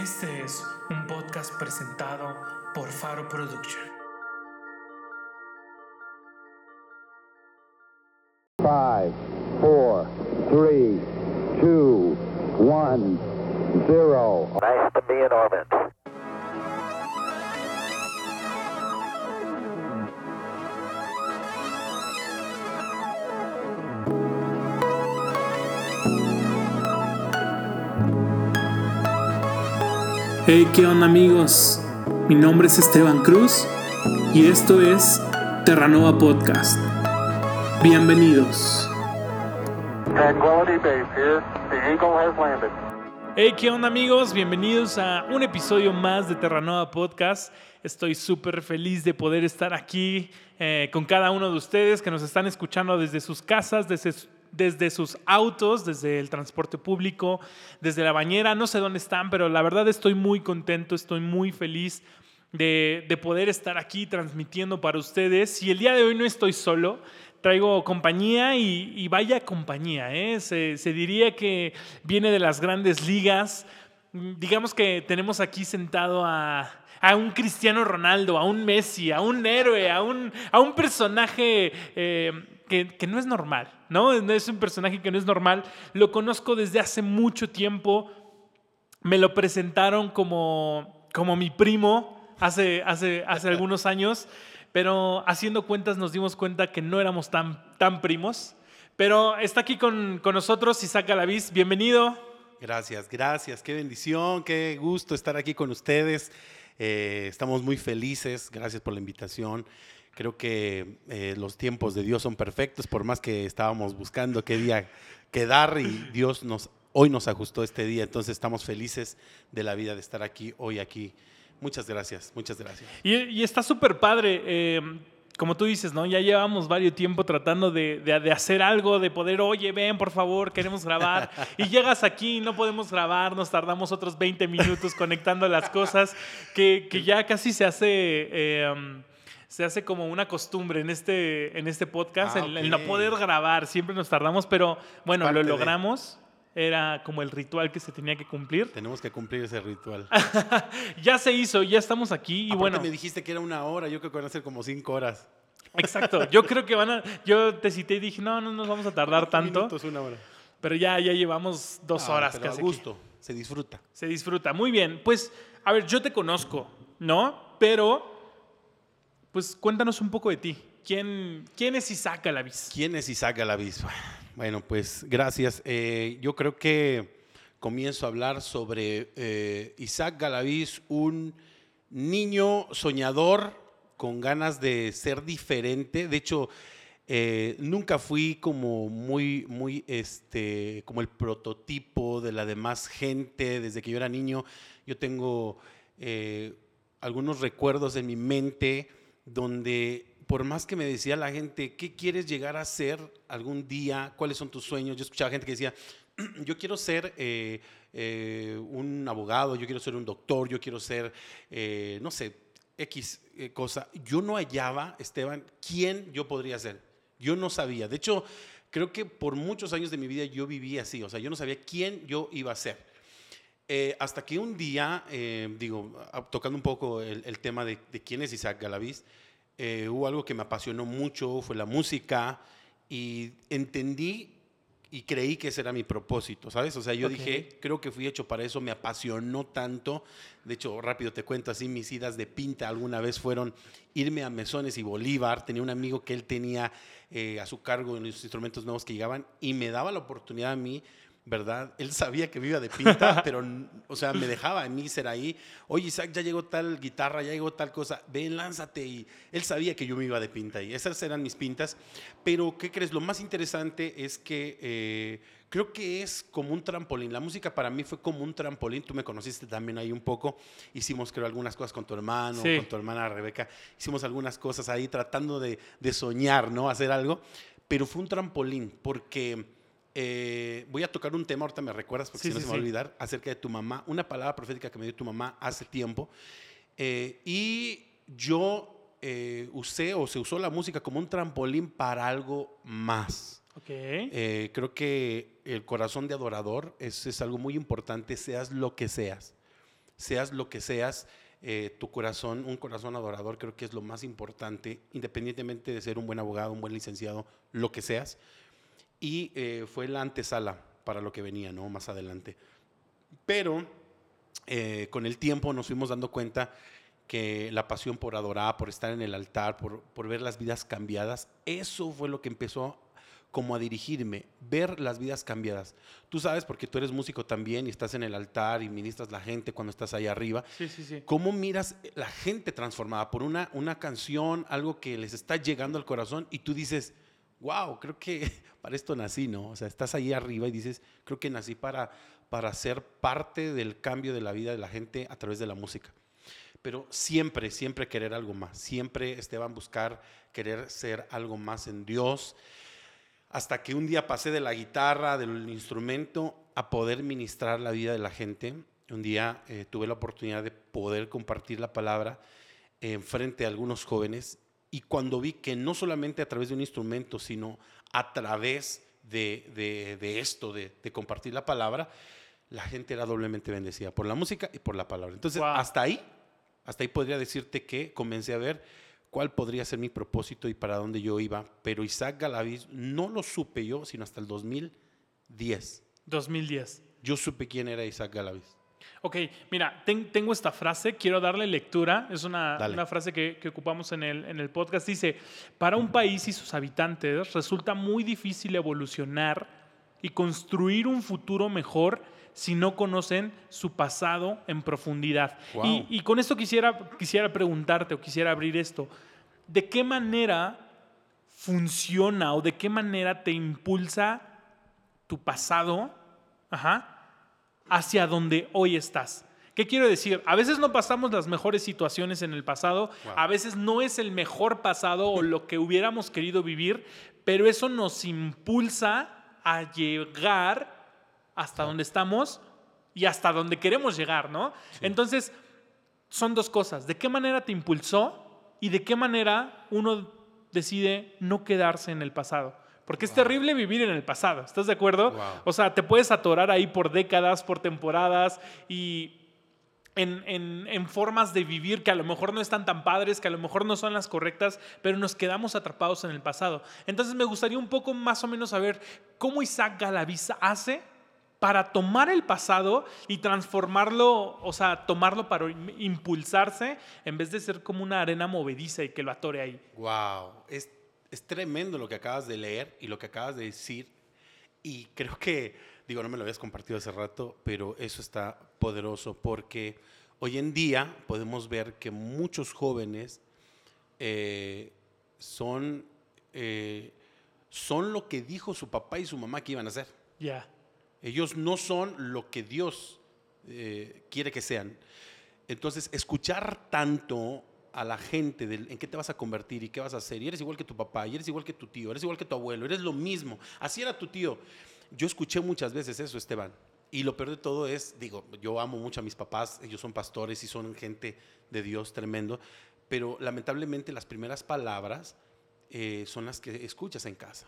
Este es un podcast presentado por Faro Production. Five, four, three, two, one, zero. Nice to be in orbit. Hey, ¿qué onda amigos? Mi nombre es Esteban Cruz y esto es Terranova Podcast. Bienvenidos. Tranquility Base here. The Eagle has landed. Hey, ¿qué onda amigos? Bienvenidos a un episodio más de Terranova Podcast. Estoy súper feliz de poder estar aquí eh, con cada uno de ustedes que nos están escuchando desde sus casas, desde, desde sus autos, desde el transporte público, desde la bañera. No sé dónde están, pero la verdad estoy muy contento, estoy muy feliz de, de poder estar aquí transmitiendo para ustedes. Y el día de hoy no estoy solo, traigo compañía y, vaya compañía. ¿eh? Se, diría que viene de las grandes ligas. Digamos que tenemos aquí sentado a, un Cristiano Ronaldo, a un Messi, a un héroe, a un, a un personaje eh, que, que no es normal, ¿no? Es un personaje que no es normal. Lo conozco desde hace mucho tiempo. Me lo presentaron como, como mi primo hace, hace, hace algunos años, pero haciendo cuentas nos dimos cuenta que no éramos tan, tan primos. Pero está aquí con, con nosotros Isaac Galaviz. Bienvenido. Gracias, gracias. Qué bendición, qué gusto estar aquí con ustedes. Eh, estamos muy felices. Gracias por la invitación. Creo que eh, los tiempos de Dios son perfectos, por más que estábamos buscando qué día quedar y Dios nos hoy nos ajustó este día. Entonces estamos felices de la vida de estar aquí hoy aquí. Muchas gracias, muchas gracias. Y, y está súper padre. eh, como tú dices, ¿no? Ya llevamos varios tiempo tratando de, de- de hacer algo, de poder, oye, ven, por favor, queremos grabar. Y llegas aquí y no podemos grabar, nos tardamos otros 20 minutos conectando las cosas, que, que ya casi se hace... eh, se hace como una costumbre en este, en este podcast, Ah, el, el no poder grabar, siempre nos tardamos, pero bueno, parte lo de- logramos, era como el ritual que se tenía que cumplir. Tenemos que cumplir ese ritual. ya se hizo, ya estamos aquí y Aparte bueno. me dijiste que era una hora, yo creo que van a ser como cinco horas. Exacto, yo creo que van a. Yo te cité y dije, no, no nos vamos a tardar 40 tanto. minutos, una hora. Pero ya, ya llevamos dos Ah, horas pero casi. A aquí. gusto, se disfruta. Se disfruta. Muy bien. Pues, a ver, yo te conozco, ¿no? Pero, pues cuéntanos un poco de ti. ¿Quién, quién es Isaac Galaviz? ¿Quién es Isaac Galaviz? Bueno, pues gracias. Eh, yo creo que comienzo a hablar sobre eh, Isaac Galaviz, un niño soñador con ganas de ser diferente. De hecho, eh, nunca fui como muy, muy, este, como el prototipo de la demás gente. Desde que yo era niño, yo tengo algunos recuerdos en mi mente donde por más que me decía la gente, ¿qué quieres llegar a ser algún día? ¿Cuáles son tus sueños? Yo escuchaba gente que decía, yo quiero ser eh, eh, un abogado, yo quiero ser un doctor, yo quiero ser, eh, no sé, X cosa. Yo no hallaba, Esteban, quién yo podría ser. Yo no sabía. De hecho, creo que por muchos años de mi vida yo viví así. O sea, yo no sabía quién yo iba a ser. Eh, hasta que un día, eh, digo, tocando un poco el, el tema de, de quién es Isaac Galaviz, eh, hubo algo que me apasionó mucho, fue la música, y entendí y creí que ese era mi propósito, ¿sabes? O sea, yo dije, creo que fui hecho para eso, me apasionó tanto. De hecho, rápido te cuento así, mis idas de pinta alguna vez fueron irme a Mesones y Bolívar. Tenía un amigo que él tenía eh, a su cargo los instrumentos nuevos que llegaban y me daba la oportunidad a mí ¿verdad? Él sabía que iba de pinta, pero, o sea, me dejaba a mí ser ahí. Oye, Isaac, ya llegó tal guitarra, ya llegó tal cosa, ven, lánzate. Y él sabía que yo me iba de pinta y esas eran mis pintas. Pero, ¿qué crees? Lo más interesante es que eh, creo que es como un trampolín. La música para mí fue como un trampolín. Tú me conociste también ahí un poco. Hicimos, creo, algunas cosas con tu hermano, Sí. con tu hermana Rebeca. Hicimos algunas cosas ahí tratando de, de soñar, ¿no? Hacer algo. Pero fue un trampolín porque eh, voy a tocar un tema, ahorita me recuerdas porque Sí, si no sí, se me va a olvidar, acerca de tu mamá, una palabra profética que me dio tu mamá hace tiempo. Eh, y yo eh, usé o se usó la música como un trampolín para algo más. Ok. Eh, creo que el corazón de adorador es, es algo muy importante, seas lo que seas. seas lo que seas, eh, tu corazón, un corazón adorador, creo que es lo más importante, independientemente de ser un buen abogado, un buen licenciado, lo que seas. Y eh, fue la antesala para lo que venía, ¿no? Más adelante. Pero eh, con el tiempo nos fuimos dando cuenta que la pasión por adorar, por estar en el altar, por, por ver las vidas cambiadas, eso fue lo que empezó como a dirigirme, ver las vidas cambiadas. Tú sabes, porque tú eres músico también y estás en el altar y ministras la gente cuando estás ahí arriba. Sí, sí, sí. ¿Cómo miras la gente transformada por una, una canción, algo que les está llegando al corazón y tú dices, wow, creo que para esto nací, ¿no? O sea, estás ahí arriba y dices, creo que nací para, para ser parte del cambio de la vida de la gente a través de la música. Pero siempre, siempre querer algo más. Siempre, Esteban, buscar querer ser algo más en Dios hasta que un día pasé de la guitarra, del instrumento, a poder ministrar la vida de la gente. Un día eh, tuve la oportunidad de poder compartir la palabra en frente a algunos jóvenes y cuando vi que no solamente a través de un instrumento, sino a través de, de, esto, de, de, compartir la palabra, la gente era doblemente bendecida por la música y por la palabra. Entonces, wow. hasta ahí, hasta ahí podría decirte que comencé a ver cuál podría ser mi propósito y para dónde yo iba. Pero Isaac Galaviz no lo supe yo, sino hasta el 2010. 2010. Yo supe quién era Isaac Galaviz. Ok, mira, ten, tengo esta frase, quiero darle lectura. Es una, una frase que, que, ocupamos en el, en el podcast. Dice, para un país y sus habitantes resulta muy difícil evolucionar y construir un futuro mejor si no conocen su pasado en profundidad. Wow. Y, y, con esto quisiera, quisiera preguntarte o quisiera abrir esto. ¿De qué manera funciona o de qué manera te impulsa tu pasado ajá, hacia donde hoy estás? ¿Qué quiero decir? A veces no pasamos las mejores situaciones en el pasado, Wow. a veces no es el mejor pasado o lo que hubiéramos querido vivir, pero eso nos impulsa a llegar hasta donde estamos y hasta donde queremos llegar, ¿no? Entonces, son dos cosas. ¿De qué manera te impulsó y de qué manera uno decide no quedarse en el pasado? Porque es terrible vivir en el pasado, ¿estás de acuerdo? Wow. O sea, te puedes atorar ahí por décadas, por temporadas y en, en, en, formas de vivir que a lo mejor no están tan padres, que a lo mejor no son las correctas, pero nos quedamos atrapados en el pasado. Entonces me gustaría un poco más o menos saber cómo Isaac Galaviz hace para tomar el pasado y transformarlo, o sea, tomarlo para impulsarse en vez de ser como una arena movediza y que lo atore ahí. Wow, es, es tremendo lo que acabas de leer y lo que acabas de decir. Y creo que, digo, no me lo habías compartido hace rato, pero eso está poderoso porque hoy en día podemos ver que muchos jóvenes eh, son, eh, son lo que dijo su papá y su mamá que iban a hacer. Ya. Yeah. Ellos no son lo que Dios eh, quiere que sean. Entonces, escuchar tanto a la gente de en qué te vas a convertir y qué vas a hacer, y eres igual que tu papá, y eres igual que tu tío, eres igual que tu abuelo, eres lo mismo. Así era tu tío. Yo escuché muchas veces eso, Esteban. Y lo peor de todo es, digo, yo amo mucho a mis papás, ellos son pastores y son gente de Dios tremendo, pero lamentablemente las primeras palabras eh, son las que escuchas en casa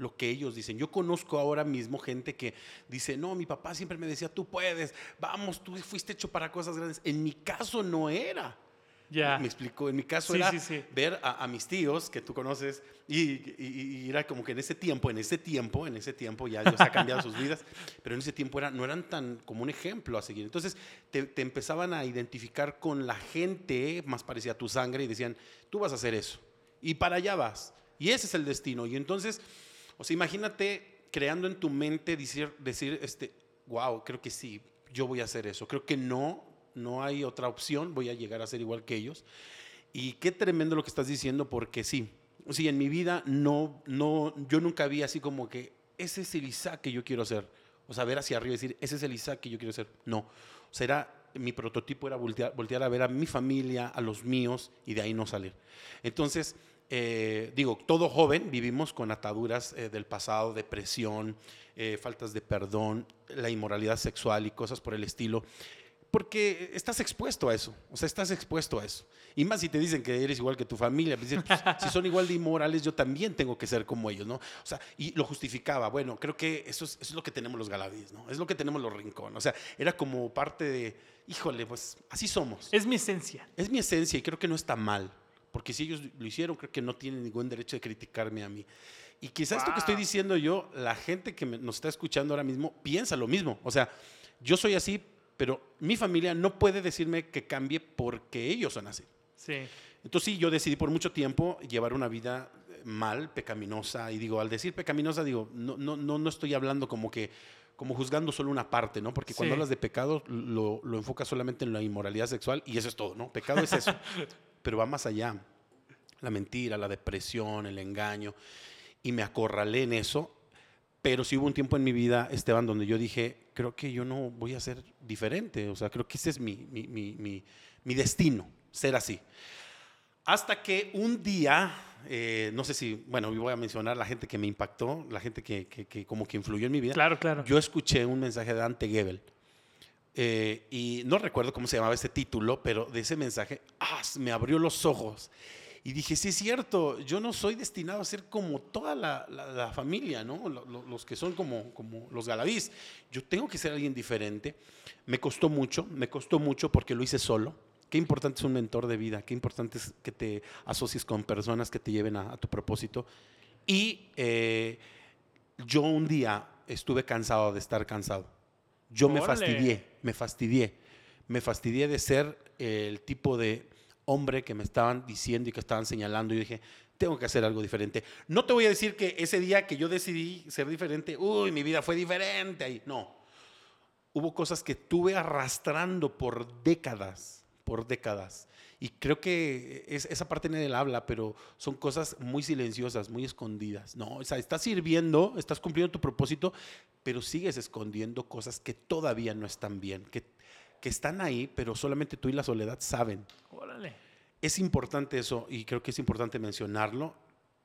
lo que ellos dicen. Yo conozco ahora mismo gente que dice, no, mi papá siempre me decía, tú puedes, vamos, tú fuiste hecho para cosas grandes. En mi caso no era. Ya. Me explico, en mi caso Sí, era sí, sí. ver a, a mis tíos que tú conoces y, y- y era como que en ese tiempo, en ese tiempo, en ese tiempo ya Dios ha cambiado sus vidas, pero en ese tiempo era, no eran tan como un ejemplo a seguir. Entonces te, te empezaban a identificar con la gente más parecida a tu sangre y decían, tú vas a hacer eso y para allá vas. Y ese es el destino. Y entonces, o sea, imagínate creando en tu mente decir, decir este, wow, creo que sí, yo voy a hacer eso. Creo que no, no hay otra opción, voy a llegar a ser igual que ellos. Y qué tremendo lo que estás diciendo, porque sí, sí, en mi vida no, no, yo nunca vi así como que ese es el Isaac que yo quiero ser. O sea, ver hacia arriba y decir, ese es el Isaac que yo quiero ser. No, o mi prototipo era voltear, voltear a ver a mi familia, a los míos y de ahí no salir. Entonces, eh, digo, todo joven vivimos con ataduras eh, del pasado, depresión, eh, faltas de perdón, la inmoralidad sexual y cosas por el estilo. Porque estás expuesto a eso, o sea, estás expuesto a eso. Y más si te dicen que eres igual que tu familia, pues pues, si son igual de inmorales, yo también tengo que ser como ellos, ¿no? O sea, y lo justificaba. Bueno, creo que eso es, eso es lo que tenemos los Galavíes, ¿no? Es lo que tenemos los Rincón. O sea, era como parte de, híjole, pues así somos. Es mi esencia. Es mi esencia y creo que no está mal, porque si ellos lo hicieron, creo que no tienen ningún derecho de criticarme a mí. Y quizás esto que estoy Wow. diciendo yo, la gente que me- nos está escuchando ahora mismo piensa lo mismo. O sea, yo soy así, pero mi familia no puede decirme que cambie porque ellos son así. Sí. Entonces sí, yo decidí por mucho tiempo llevar una vida eh, mal, pecaminosa. Y digo, al decir pecaminosa, digo, no, no, no, no estoy hablando como que como juzgando solo una parte, ¿no? Porque cuando Sí. hablas de pecado lo, lo enfocas solamente en la inmoralidad sexual y eso es todo, ¿no? Pecado es eso. Pero va más allá. La mentira, la depresión, el engaño. Y me acorralé en eso. Pero sí hubo un tiempo en mi vida, Esteban, donde yo dije, creo que yo no voy a ser diferente. O sea, creo que ese es mi, mi, mi, mi, mi destino, ser así. Hasta que un día, eh, no sé si, bueno, voy a mencionar la gente que me impactó, la gente que, que- que como que influyó en mi vida. Claro, claro. Yo escuché un mensaje de Dante Gebel. eh, y no recuerdo cómo se llamaba ese título, pero de ese mensaje ¡ah! me abrió los ojos. Y dije, sí es cierto, yo no soy destinado a ser como toda la, la- la familia, ¿no? Lo- lo- Los que son como, como los galavís. Yo tengo que ser alguien diferente. Me costó mucho, me costó mucho porque lo hice solo. Qué importante es un mentor de vida, qué importante es que te asocies con personas que te lleven a, a tu propósito. Y eh, yo un día estuve cansado de estar cansado. Yo me Órale. fastidié, me fastidié. Me fastidié de ser el tipo de hombre que me estaban diciendo y que estaban señalando. Yo dije, tengo que hacer algo diferente. No te voy a decir que ese día que yo decidí ser diferente, uy, mi vida fue diferente ahí. No. Hubo cosas que tuve arrastrando por décadas, por décadas. Y creo que es, esa parte nadie la habla, pero son cosas muy silenciosas, muy escondidas. No, o sea, estás sirviendo, estás cumpliendo tu propósito, pero sigues escondiendo cosas que todavía no están bien, que, que están ahí, pero solamente tú y la soledad saben. Órale. Es importante eso y creo que es importante mencionarlo.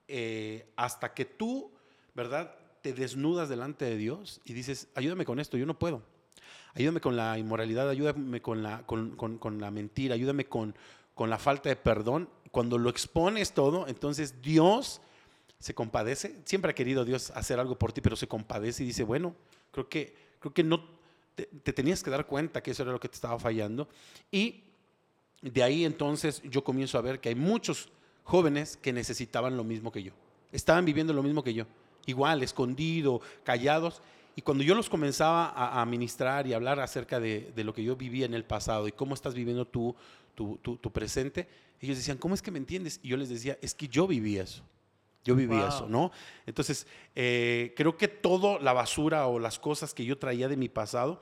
eh, hasta que tú, ¿verdad? Te desnudas delante de Dios y dices, ayúdame con esto, yo no puedo. Ayúdame con la inmoralidad, ayúdame con la, con, con- con la mentira, ayúdame con, con la falta de perdón. Cuando lo expones todo, entonces Dios se compadece. Siempre ha querido Dios hacer algo por ti, pero se compadece y dice, bueno, creo que, creo que no te, te tenías que dar cuenta que eso era lo que te estaba fallando. Y de ahí entonces yo comienzo a ver que hay muchos jóvenes que necesitaban lo mismo que yo. Estaban viviendo lo mismo que yo. Igual, escondido, callados. Y cuando yo los comenzaba a, a ministrar y hablar acerca de, de lo que yo vivía en el pasado y cómo estás viviendo tú tu, tu- tu presente, ellos decían, ¿cómo es que me entiendes? Y yo les decía, es que yo viví eso. Yo viví Wow. eso, ¿no? Entonces, eh, creo que toda la basura o las cosas que yo traía de mi pasado,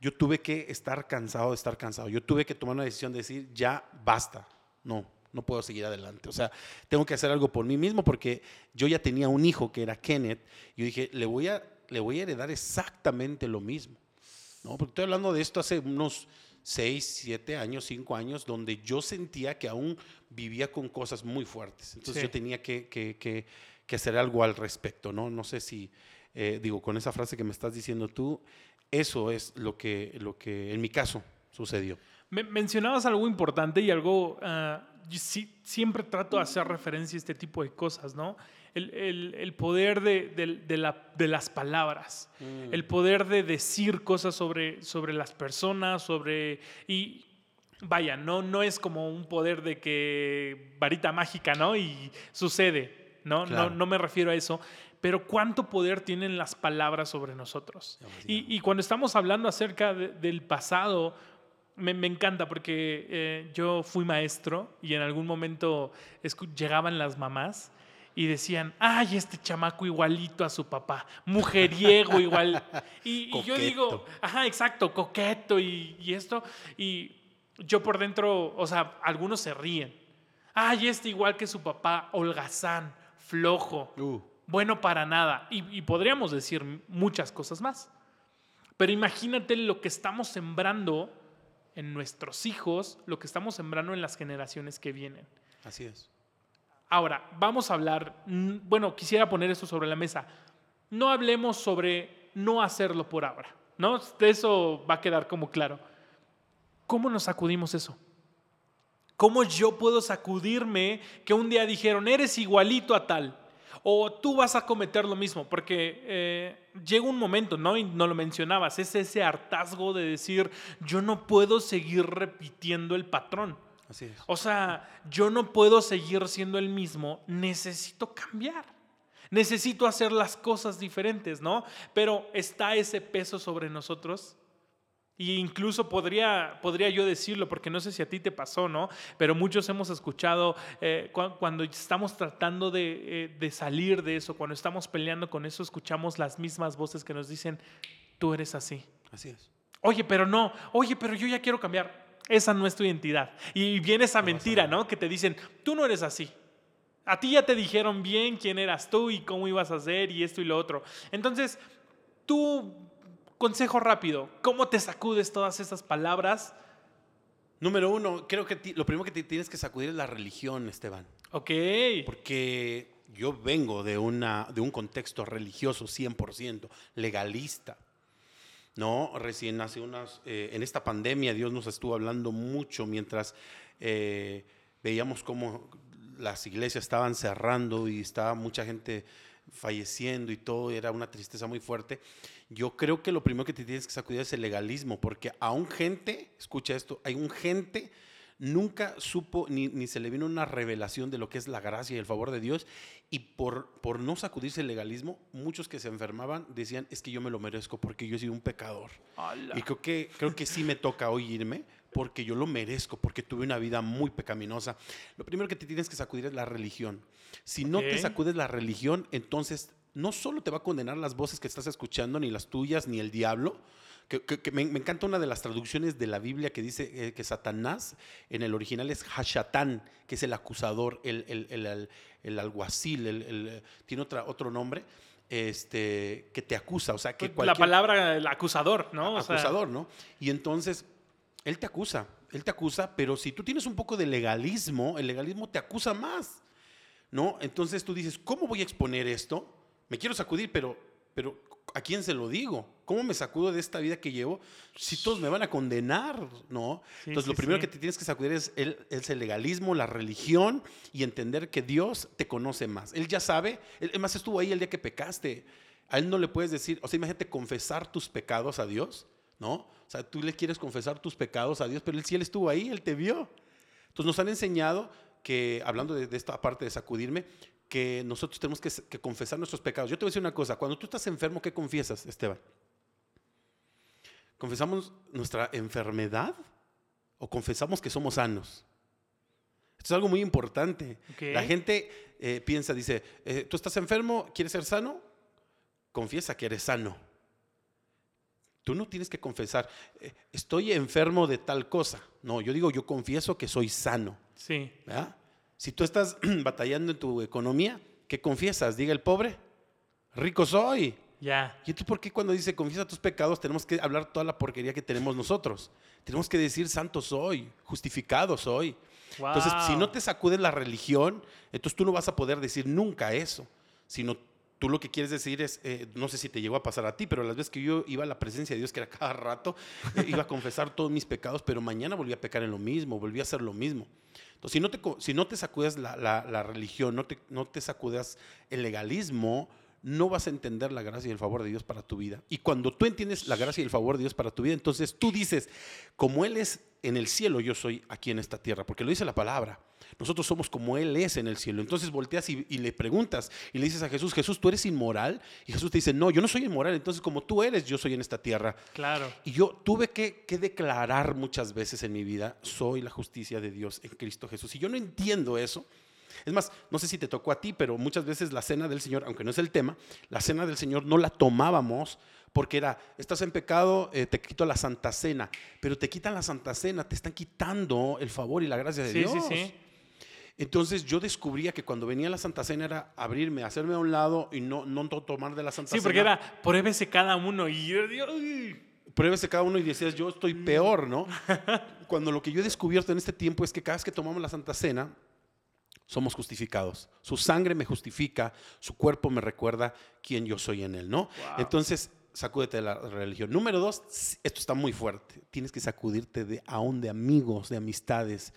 yo tuve que estar cansado de estar cansado. Yo tuve que tomar una decisión de decir, ya basta. No, no puedo seguir adelante. O sea, tengo que hacer algo por mí mismo porque yo ya tenía un hijo que era Kenneth. Y yo dije, le voy a, le voy a heredar exactamente lo mismo. ¿no? Porque estoy hablando de esto hace unos 6, 7 años, 5 años, donde yo sentía que aún vivía con cosas muy fuertes. Entonces Sí. yo tenía que, que- que- que hacer algo al respecto. No, no sé si, eh, digo, con esa frase que me estás diciendo tú, eso es lo que, lo que en mi caso sucedió. Me- mencionabas algo importante y algo, yo sí- siempre trato de hacer referencia a este tipo de cosas, ¿no? El, el- el poder de, de- de la- de las palabras, el poder de decir cosas sobre, sobre las personas, sobre... Y vaya, no, no es como un poder de que varita mágica, ¿no? Y sucede, ¿no? Claro. No, no me refiero a eso. Pero cuánto poder tienen las palabras sobre nosotros. Y, y cuando estamos hablando acerca de- del pasado, me, me encanta porque eh, yo fui maestro y en algún momento llegaban las mamás y decían, ay, este chamaco igualito a su papá, mujeriego igual. Y, y yo digo, ajá, exacto, coqueto y, y esto. Y yo por dentro, o sea, algunos se ríen. Ay, este igual que su papá, holgazán, flojo, Uh, bueno para nada. Y, y podríamos decir muchas cosas más. Pero imagínate lo que estamos sembrando en nuestros hijos, lo que estamos sembrando en las generaciones que vienen. así es. Ahora, vamos a hablar, mm, bueno, quisiera poner esto sobre la mesa. No hablemos sobre no hacerlo por ahora, ¿no? Eso va a quedar como claro. ¿Cómo nos sacudimos eso? ¿Cómo yo puedo sacudirme que un día dijeron, eres igualito a tal? O tú vas a cometer lo mismo, porque eh, llega un momento, ¿no? Y no lo mencionabas, es ese hartazgo de decir, yo no puedo seguir repitiendo el patrón. Así es. O sea, yo no puedo seguir siendo el mismo, necesito cambiar. Necesito hacer las cosas diferentes, ¿no? Pero está ese peso sobre nosotros. Y incluso podría, podría yo decirlo, porque no sé si a ti te pasó, ¿no? Pero muchos hemos escuchado eh, cu- cuando estamos tratando de, eh, de salir de eso, cuando estamos peleando con eso, escuchamos las mismas voces que nos dicen, tú eres así. Así es. Oye, pero no, oye, pero yo ya quiero cambiar. Esa no es tu identidad. Y viene esa mentira, ¿no? Que te dicen, tú no eres así. A ti ya te dijeron bien quién eras tú y cómo ibas a hacer y esto y lo otro. Entonces, tú, consejo rápido, ¿cómo te sacudes todas esas palabras? Número uno, creo que ti- lo primero que te tienes que sacudir es la religión, Esteban. Ok. Porque yo vengo de, una, de un contexto religioso 100%, legalista. No, recién hace unas, eh, en esta pandemia Dios nos estuvo hablando mucho mientras eh, veíamos cómo las iglesias estaban cerrando y estaba mucha gente falleciendo y todo, era una tristeza muy fuerte. Yo creo que lo primero que te tienes que sacudir es el legalismo, porque aún gente, escucha esto, hay un gente nunca supo ni, ni se le vino una revelación de lo que es la gracia y el favor de Dios. Y por, por no sacudirse el legalismo, muchos que se enfermaban decían, es que yo me lo merezco porque yo he sido un pecador. Y creo que, creo que sí me toca hoy irme porque yo lo merezco, porque tuve una vida muy pecaminosa. Lo primero que te tienes que sacudir es la religión. Si no te sacudes la religión, entonces no solo te va a condenar las voces que estás escuchando, ni las tuyas, ni el diablo. Que, que- que me, me encanta una de las traducciones de la Biblia que dice eh, que Satanás en el original es Hashatán, que es el acusador, el, el, el- alguacil, el- el- tiene otra, otro nombre, este, que te acusa. O sea, que la palabra, el acusador, ¿no? O sea, acusador, ¿no? Y entonces, él te acusa, él te acusa, pero si tú tienes un poco de legalismo, el legalismo te acusa más, ¿no? Entonces tú dices, ¿cómo voy a exponer esto? Me quiero sacudir, pero, pero ¿a quién se lo digo? ¿Cómo me sacudo de esta vida que llevo si todos me van a condenar, ¿no? Sí, Entonces, lo primero sí. que te tienes que sacudir es el, es el legalismo, la religión y entender que Dios te conoce más. Él ya sabe, él, además estuvo ahí el día que pecaste. A él no le puedes decir, o sea, imagínate confesar tus pecados a Dios, ¿no? O sea, tú le quieres confesar tus pecados a Dios, pero él sí, él estuvo ahí, él te vio. Entonces nos han enseñado que, hablando de, de esta parte de sacudirme, que nosotros tenemos que, que confesar nuestros pecados. Yo te voy a decir una cosa, cuando tú estás enfermo, ¿qué confiesas, Esteban? ¿Confesamos nuestra enfermedad o confesamos que somos sanos? Esto es algo muy importante. La gente eh, piensa, dice, eh, ¿tú estás enfermo? ¿Quieres ser sano? Confiesa que eres sano. Tú no tienes que confesar, eh, estoy enfermo de tal cosa. No, yo digo, yo confieso que soy sano. Sí. ¿verdad? Si tú estás batallando en tu economía, ¿qué confiesas? Diga el pobre, rico soy. Ya. ¿Y entonces por qué cuando dice confiesa tus pecados tenemos que hablar toda la porquería que tenemos nosotros? Tenemos que decir santo soy, justificado soy. Entonces, si no te sacudes la religión, entonces tú no vas a poder decir nunca eso, sino tú lo que quieres decir es, eh, no sé si te llegó a pasar a ti, pero las veces que yo iba a la presencia de Dios, que era cada rato, eh, iba a confesar todos mis pecados, pero mañana volví a pecar en lo mismo, volví a hacer lo mismo. Entonces, si no te, sacudes la, religión, no te, no te el legalismo, no vas a entender la gracia y el favor de Dios para tu vida. Y cuando tú entiendes la gracia y el favor de Dios para tu vida, entonces tú dices, como Él es en el cielo, yo soy aquí en esta tierra, porque lo dice la palabra. Nosotros somos como Él es en el cielo. Entonces volteas y, y le preguntas y le dices a Jesús, Jesús, ¿tú eres inmoral? Y Jesús te dice, no, yo no soy inmoral. Entonces como tú eres, yo soy en esta tierra. Claro. Y yo tuve que, que declarar muchas veces en mi vida, soy la justicia de Dios en Cristo Jesús. Y yo no entiendo eso. Es más, no sé si te tocó a ti, pero muchas veces la cena del Señor, aunque no es el tema, la cena del Señor no la tomábamos porque era, estás en pecado, eh, te quito la Santa Cena, pero te quitan la Santa Cena, te están quitando el favor y la gracia de Sí, Dios. sí, sí. Entonces yo descubría que cuando venía la Santa Cena era abrirme, hacerme a un lado y no, no to- tomar de la Santa Sí, Cena. porque era, pruébese cada uno. Y uy. pruébese cada uno y decías, yo estoy Mm. peor, ¿no? Cuando lo que yo he descubierto en este tiempo es que cada vez que tomamos la Santa Cena, somos justificados. Su sangre me justifica, su cuerpo me recuerda quién yo soy en él, ¿no? Wow. Entonces, sacúdete de la religión. Número dos, esto está muy fuerte. Tienes que sacudirte de aún de amigos, de amistades,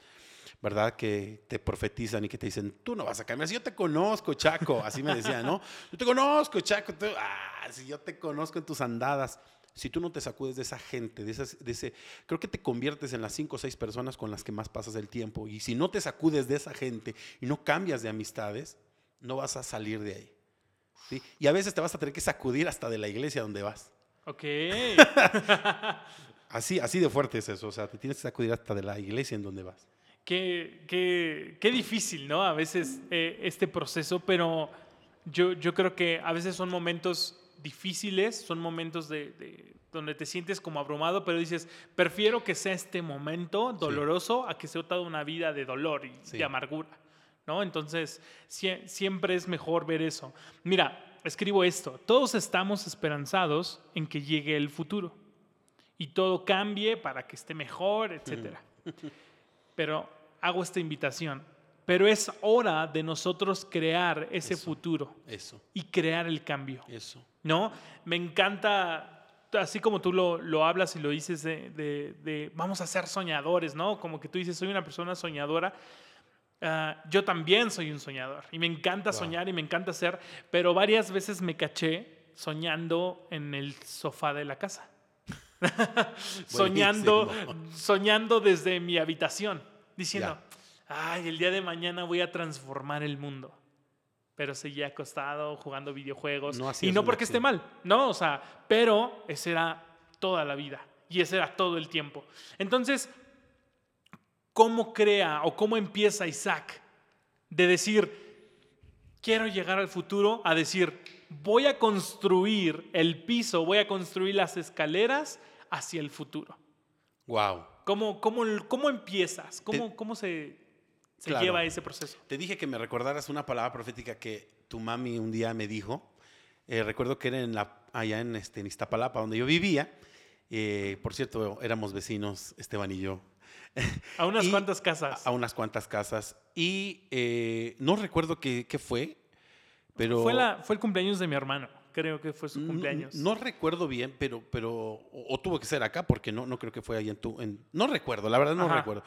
¿verdad? Que te profetizan y que te dicen, tú no vas a cambiar. Si yo te conozco, Chaco, así me decían, ¿no? Yo te conozco, Chaco. tú- ah, si yo te conozco en tus andadas. Si tú no te sacudes de esa gente, de, esas, de ese, creo que te conviertes en las cinco o seis personas con las que más pasas el tiempo. Y si no te sacudes de esa gente y no cambias de amistades, no vas a salir de ahí. ¿sí? Y a veces te vas a tener que sacudir hasta de la iglesia donde vas. Ok. Así, así de fuerte es eso. O sea, te tienes que sacudir hasta de la iglesia en donde vas. Qué, qué- qué difícil, ¿no? A veces eh, este proceso, pero yo, yo creo que a veces son momentos difíciles, son momentos de, de- donde te sientes como abrumado, pero dices, prefiero que sea este momento doloroso a que sea toda una vida de dolor y Sí. de amargura, ¿no? Entonces, sie- siempre es mejor ver eso. Mira, escribo esto, todos estamos esperanzados en que llegue el futuro y todo cambie para que esté mejor, etcétera. Pero hago esta invitación. Pero es hora de nosotros crear ese Eso. futuro Eso, y crear el cambio. eso. ¿No? Me encanta, así como tú lo, lo hablas y lo dices, de, de- de vamos a ser soñadores, ¿no? Como que tú dices, soy una persona soñadora. Ah, yo también soy un soñador y me encanta Wow. soñar y me encanta hacer, pero varias veces me caché soñando en el sofá de la casa. soñando, soñando desde mi habitación, diciendo, Ya. ay, el día de mañana voy a transformar el mundo. Pero seguía acostado jugando videojuegos. No y no porque esté mal, no, o sea, pero ese era toda la vida y ese era todo el tiempo. Entonces, ¿cómo crea o cómo empieza Isaac de decir, quiero llegar al futuro, a decir, voy a construir el piso, voy a construir las escaleras hacia el futuro? Wow. ¿Cómo, cómo, cómo empiezas? ¿Cómo, cómo se, se Claro. lleva ese proceso? Te dije que me recordaras una palabra profética que tu mami un día me dijo. Eh, recuerdo que era en la, allá en, este, en Iztapalapa, donde yo vivía. Eh, por cierto, éramos vecinos, Esteban y yo. A unas Y cuantas casas. A, a unas cuantas casas. Y eh, no recuerdo qué, qué fue, pero... fue, la, fue el cumpleaños de mi hermano. Creo que fue su cumpleaños. No, recuerdo bien, pero, pero o, o tuvo que ser acá porque no, no creo que fue ahí en tu... en- no recuerdo, la verdad no Ajá. recuerdo.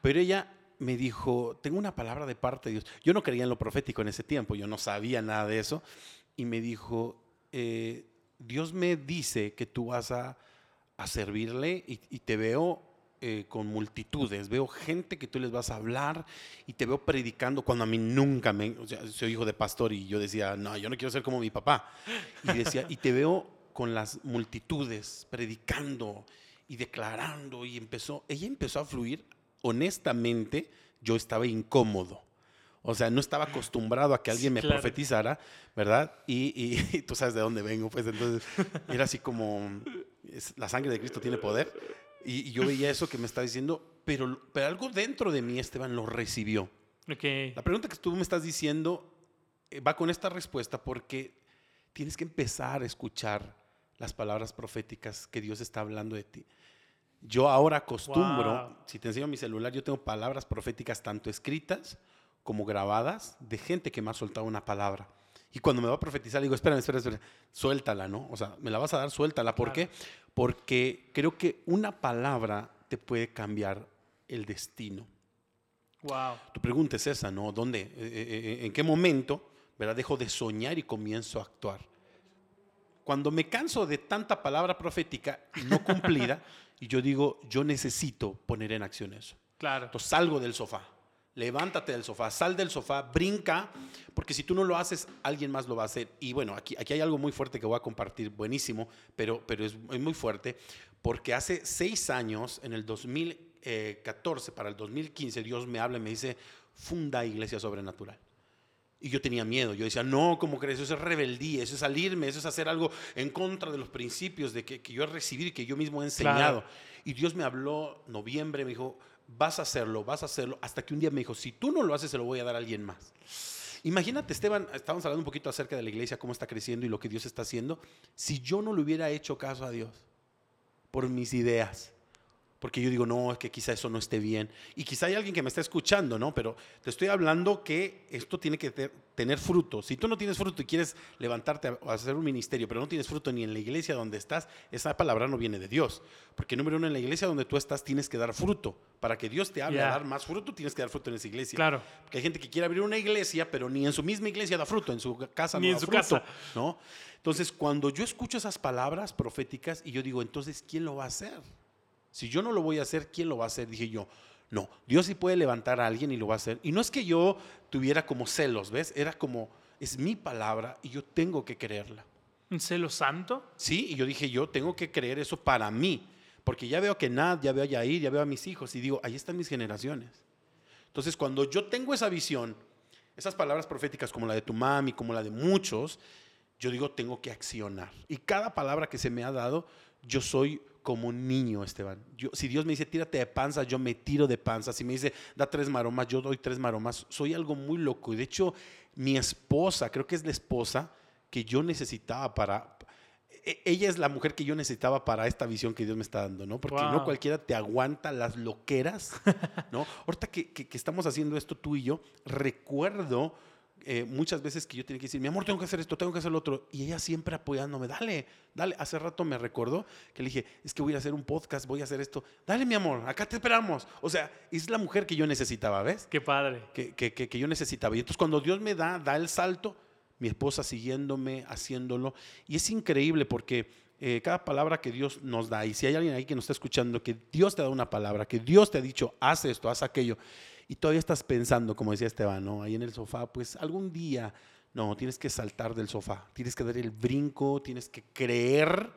Pero ella me dijo, tengo una palabra de parte de Dios. Yo no creía en lo profético en ese tiempo, yo no sabía nada de eso. Y me dijo, eh, Dios me dice que tú vas a, a servirle y, y te veo eh, con multitudes, veo gente que tú les vas a hablar y te veo predicando cuando a mí nunca me... O sea, soy hijo de pastor y yo decía, no, yo no quiero ser como mi papá. Y decía, y te veo con las multitudes predicando y declarando y empezó, ella empezó a fluir, honestamente, yo estaba incómodo. O sea, no estaba acostumbrado a que alguien me Claro. profetizara, ¿verdad? Y, y- y tú sabes de dónde vengo, pues entonces era así como, es- la sangre de Cristo tiene poder. Y, y yo veía eso que me estaba diciendo, pero, pero algo dentro de mí, Esteban, lo recibió. La pregunta que tú me estás diciendo eh, va con esta respuesta porque tienes que empezar a escuchar las palabras proféticas que Dios está hablando de ti. Yo ahora acostumbro, Wow. si te enseño mi celular, yo tengo palabras proféticas tanto escritas como grabadas de gente que me ha soltado una palabra. Y cuando me va a profetizar, digo, espérame, espérame, espérame, suéltala, ¿no? O sea, me la vas a dar, suéltala. ¿Por Claro. qué? Porque creo que una palabra te puede cambiar el destino. Wow. Tu pregunta es esa, ¿no? ¿Dónde? Eh, eh, eh, ¿En qué momento, verdad, dejo de soñar y comienzo a actuar? Cuando me canso de tanta palabra profética no cumplida, y yo digo, yo necesito poner en acción eso. Claro. Entonces salgo del sofá, levántate del sofá, sal del sofá, brinca, porque si tú no lo haces, alguien más lo va a hacer. Y bueno, aquí, aquí hay algo muy fuerte que voy a compartir, buenísimo, pero, pero es, es muy fuerte, porque hace seis años, en el 2014 para el 2015, Dios me habla y me dice, funda Iglesia Sobrenatural. Y yo tenía miedo, yo decía, no, ¿cómo crees? Eso es rebeldía, eso es salirme, eso es hacer algo en contra de los principios de que, que yo he recibido y que yo mismo he enseñado. Y Dios me habló noviembre, me dijo, vas a hacerlo, vas a hacerlo, hasta que un día me dijo, si tú no lo haces, se lo voy a dar a alguien más. Imagínate, Esteban, estábamos hablando un poquito acerca de la iglesia, cómo está creciendo y lo que Dios está haciendo. Si yo no le hubiera hecho caso a Dios por mis ideas, Porque yo digo, no, es que quizá eso no esté bien. Y quizá hay alguien que me está escuchando, ¿no? Pero te estoy hablando que esto tiene que tener fruto. Si tú no tienes fruto y quieres levantarte a hacer un ministerio, pero no tienes fruto ni en la iglesia donde estás, esa palabra no viene de Dios. Porque número uno, en la iglesia donde tú estás tienes que dar fruto. Para que Dios te hable a dar más fruto, tienes que dar fruto en esa iglesia. Claro. Porque hay gente que quiere abrir una iglesia, pero ni en su misma iglesia da fruto, en su casa Ni no en da su fruto, casa. ¿no? Entonces, cuando yo escucho esas palabras proféticas y yo digo, entonces, ¿quién lo va a hacer? Si yo no lo voy a hacer, ¿quién lo va a hacer? Dije yo, no, Dios sí puede levantar a alguien y lo va a hacer. Y no es que yo tuviera como celos, ¿ves? Era como, es mi palabra y yo tengo que creerla. ¿Un celo santo? Sí, y yo dije, yo tengo que creer eso para mí, porque ya veo que Nad, ya veo a Yair, ya veo a mis hijos y digo, ahí están mis generaciones. Entonces, cuando yo tengo esa visión, esas palabras proféticas como la de tu mami, como la de muchos, yo digo, tengo que accionar. Y cada palabra que se me ha dado, yo soy como un niño, Esteban. Yo, si Dios me dice, tírate de panza, yo me tiro de panza. Si me dice, da tres maromas, yo doy tres maromas. Soy algo muy loco. Y de hecho, mi esposa, creo que es la esposa que yo necesitaba para... e- Ella es la mujer que yo necesitaba para esta visión que Dios me está dando, ¿no? Porque no cualquiera te aguanta las loqueras, ¿no? Ahorita que, que- que estamos haciendo esto tú y yo, recuerdo eh, muchas veces que yo tenía que decir, mi amor, tengo que hacer esto, tengo que hacer lo otro. Y ella siempre apoyándome, dale, dale. Hace rato me recordó que le dije, es que voy a hacer un podcast, voy a hacer esto. Dale, mi amor, acá te esperamos. O sea, es la mujer que yo necesitaba, ¿ves? Qué padre. que, que- que- que yo necesitaba. Y entonces cuando Dios me da, da el salto, mi esposa siguiéndome, haciéndolo. Y es increíble porque eh, cada palabra que Dios nos da, y si hay alguien ahí que nos está escuchando, que Dios te da una palabra, que Dios te ha dicho, haz esto, haz aquello, y todavía estás pensando, como decía Esteban, ¿no? ahí en el sofá, pues algún día, no, tienes que saltar del sofá, tienes que dar el brinco, tienes que creer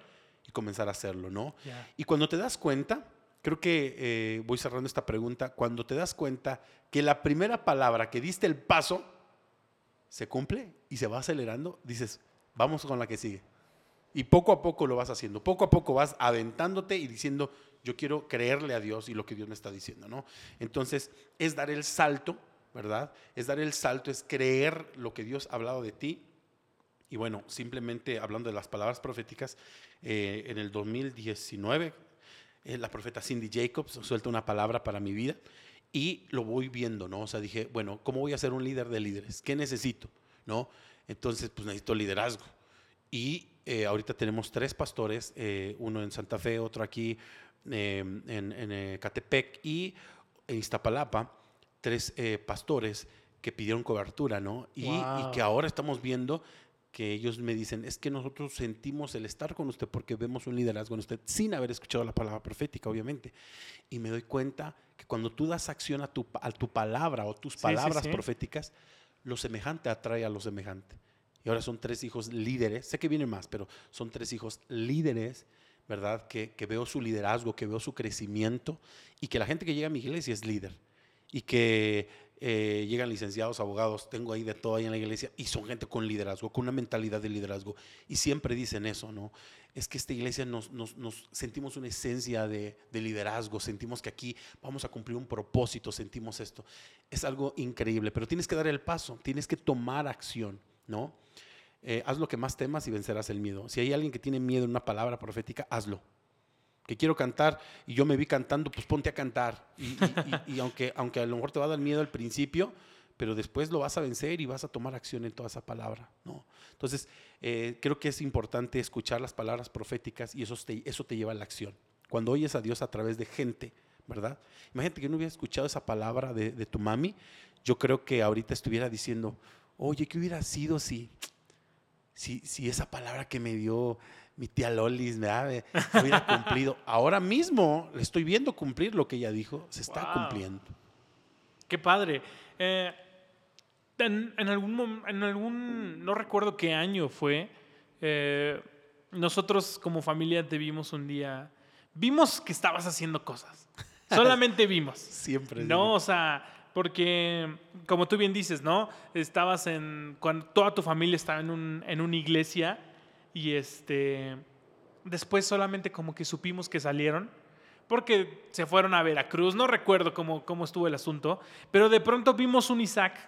y comenzar a hacerlo, ¿no? Y cuando te das cuenta, creo que eh, voy cerrando esta pregunta, cuando te das cuenta que la primera palabra que diste el paso se cumple y se va acelerando, dices, vamos con la que sigue. Y poco a poco lo vas haciendo, poco a poco vas aventándote y diciendo, yo quiero creerle a Dios y lo que Dios me está diciendo, ¿no? Entonces, es dar el salto, ¿verdad? Es dar el salto, es creer lo que Dios ha hablado de ti. Y bueno, simplemente hablando de las palabras proféticas, eh, en el 2019, eh, la profeta Cindy Jacobs suelta una palabra para mi vida y lo voy viendo, ¿no? O sea, dije, bueno, ¿cómo voy a ser un líder de líderes? ¿Qué necesito? ¿No? Entonces, pues necesito liderazgo. Y eh, ahorita tenemos tres pastores, eh, uno en Santa Fe, otro aquí eh, en, en, eh, Catepec y en Iztapalapa, tres eh, pastores que pidieron cobertura, ¿no? Y, y Wow. que ahora estamos viendo que ellos me dicen, es que nosotros sentimos el estar con usted porque vemos un liderazgo en usted sin haber escuchado la palabra profética, obviamente. Y me doy cuenta que cuando tú das acción a tu, a tu palabra o tus Sí, sí, palabras sí. proféticas, lo semejante atrae a lo semejante. Y ahora son tres hijos líderes, sé que vienen más, pero son tres hijos líderes, ¿verdad? Que, que veo su liderazgo, que veo su crecimiento y que la gente que llega a mi iglesia es líder. Y que eh, llegan licenciados, abogados, tengo ahí de todo ahí en la iglesia y son gente con liderazgo, con una mentalidad de liderazgo. Y siempre dicen eso, ¿no? Es que esta iglesia nos, nos- nos sentimos una esencia de, de liderazgo, sentimos que aquí vamos a cumplir un propósito, sentimos esto. Es algo increíble, pero tienes que dar el paso, tienes que tomar acción, ¿no? Eh, haz lo que más temas y vencerás el miedo. Si hay alguien que tiene miedo en una palabra profética, hazlo. Que quiero cantar y yo me vi cantando, pues ponte a cantar. Y, aunque, aunque a lo mejor te va a dar miedo al principio, pero después lo vas a vencer y vas a tomar acción en toda esa palabra. ¿no? Entonces, eh, creo que es importante escuchar las palabras proféticas y eso te, eso te lleva a la acción. Cuando oyes a Dios a través de gente, ¿verdad? Imagínate que no hubiera escuchado esa palabra de, de tu mami, yo creo que ahorita estuviera diciendo, oye, ¿qué hubiera sido si, si, si esa palabra que me dio mi tía Lolis ¿verdad? Me- hubiera cumplido? Ahora mismo le estoy viendo cumplir lo que ella dijo, se está Wow. cumpliendo. Qué padre. Eh, en, en algún, en algún, no recuerdo qué año fue, eh, nosotros como familia te vimos un día, vimos que estabas haciendo cosas. Solamente vimos. Siempre. No, o sea, porque como tú bien dices, ¿no? Estabas en, cuando toda tu familia estaba en, un, en una iglesia y este, después solamente como que supimos que salieron porque se fueron a Veracruz, no recuerdo cómo, cómo estuvo el asunto, pero de pronto vimos un Isaac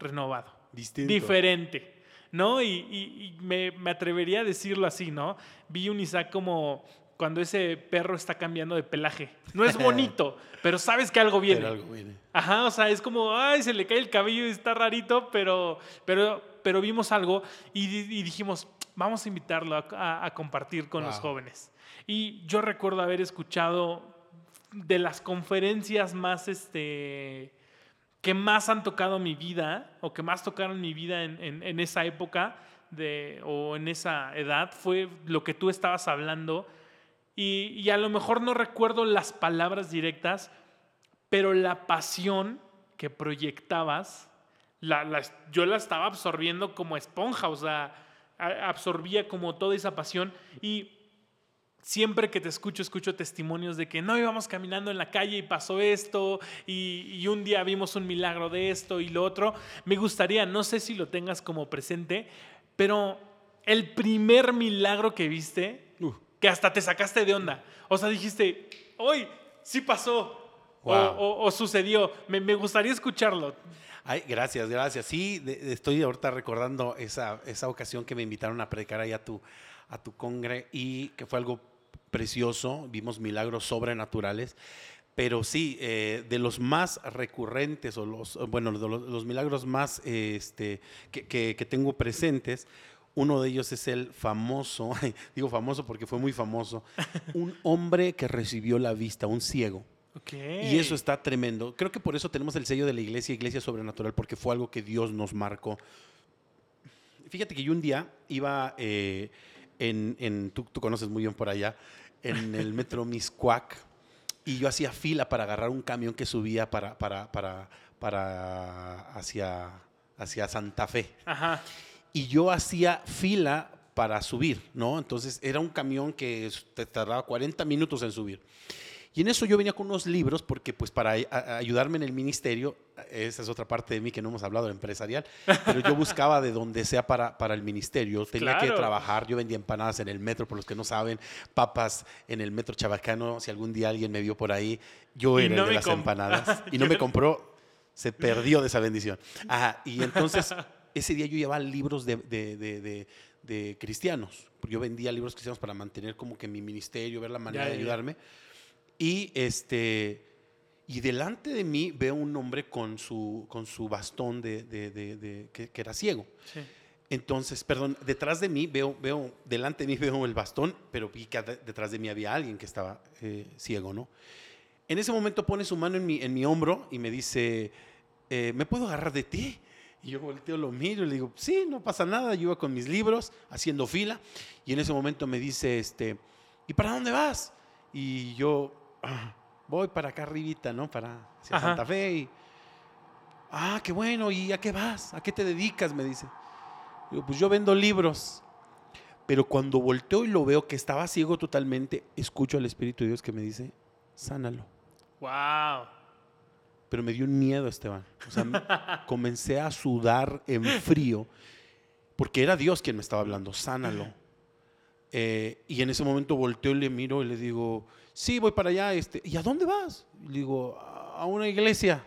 renovado, Distinto. diferente, ¿no? Y, y- y me, me atrevería a decirlo así, ¿no? Vi un Isaac como cuando ese perro está cambiando de pelaje. No es bonito, pero sabes que algo viene. Pero algo viene. Ajá, o sea, es como, ay, se le cae el cabello y está rarito, pero, pero, pero vimos algo y, y dijimos, vamos a invitarlo a, a- a compartir con los Wow. jóvenes. Y yo recuerdo haber escuchado de las conferencias más, este, que más han tocado mi vida o que más tocaron mi vida en, en- en esa época de, o en esa edad fue lo que tú estabas hablando. Y, a lo mejor no recuerdo las palabras directas, pero la pasión que proyectabas, yo la estaba absorbiendo como esponja, o sea, absorbía como toda esa pasión y siempre que te escucho, escucho testimonios de que no íbamos caminando en la calle y pasó esto y, un día vimos un milagro de esto y lo otro. Me gustaría, no sé si lo tengas como presente, pero el primer milagro que viste. Que hasta te sacaste de onda, o sea, dijiste, hoy sí pasó. o- Wow. O, o sucedió. Me, me gustaría escucharlo. Ay, gracias, gracias. Sí, de- de- estoy ahorita recordando esa, esa ocasión que me invitaron a predicar ahí a tu, a tu congre y que fue algo precioso. Vimos milagros sobrenaturales. Pero sí, eh, de los más recurrentes o los, bueno, de los, los milagros más eh, este, que, que- que tengo presentes, uno de ellos es el famoso, digo famoso porque fue muy famoso, un hombre que recibió la vista, un ciego. Y eso está tremendo. Creo que por eso tenemos el sello de la iglesia, Iglesia Sobrenatural, porque fue algo que Dios nos marcó. Fíjate que yo un día iba eh, en, en- tú, tú conoces muy bien por allá, en el metro Miscuac, y yo hacía fila para agarrar un camión que subía para, para, para, para hacia, hacia Santa Fe Ajá. Y yo hacía fila para subir, ¿no? Entonces era un camión que te tardaba 40 minutos en subir. Y en eso yo venía con unos libros porque pues para ayudarme en el ministerio, esa es otra parte de mí que no hemos hablado, empresarial, pero yo buscaba de donde sea para, para el ministerio. Tenía que Claro. trabajar, yo vendía empanadas en el metro, por los que no saben, papas en el metro chabacano, si algún día alguien me vio por ahí, yo era no el de las empanadas. Y no me compró, se perdió de esa bendición. Ajá, y entonces ese día yo llevaba libros de, de- de- de- cristianos. porque Yo vendía libros cristianos para mantener como que mi ministerio, ver la manera Ya, de ya, ya. ayudarme. Y este y delante de mí veo un hombre con su, con su bastón de, de- de- de- que, que era ciego. Sí. Entonces, perdón, detrás de mí veo, veo, delante de mí veo el bastón, pero vi que de- detrás de mí había alguien que estaba eh, ciego, ¿no? En ese momento pone su mano en mi, en mi hombro y me dice, eh, ¿me puedo agarrar de ti? Y yo volteo, lo miro y le digo, sí, no pasa nada. Yo iba con mis libros, haciendo fila. Y en ese momento me dice, este, ¿y para dónde vas? Y yo, "Ah, voy para acá arribita, ¿no? Para hacia Ajá. Santa Fe. Y, ah, qué bueno. ¿Y a qué vas? ¿A qué te dedicas? Me dice. Digo, pues yo vendo libros. Pero cuando volteo y lo veo que estaba ciego totalmente, escucho al Espíritu de Dios que me dice, sánalo. Wow. Pero me dio un miedo, Esteban. O sea, me- comencé a sudar en frío, porque era Dios quien me estaba hablando, sánalo. Eh, y en ese momento volteo y le miro y le digo, sí, voy para allá. Este, ¿Y a dónde vas? Le digo, a una iglesia.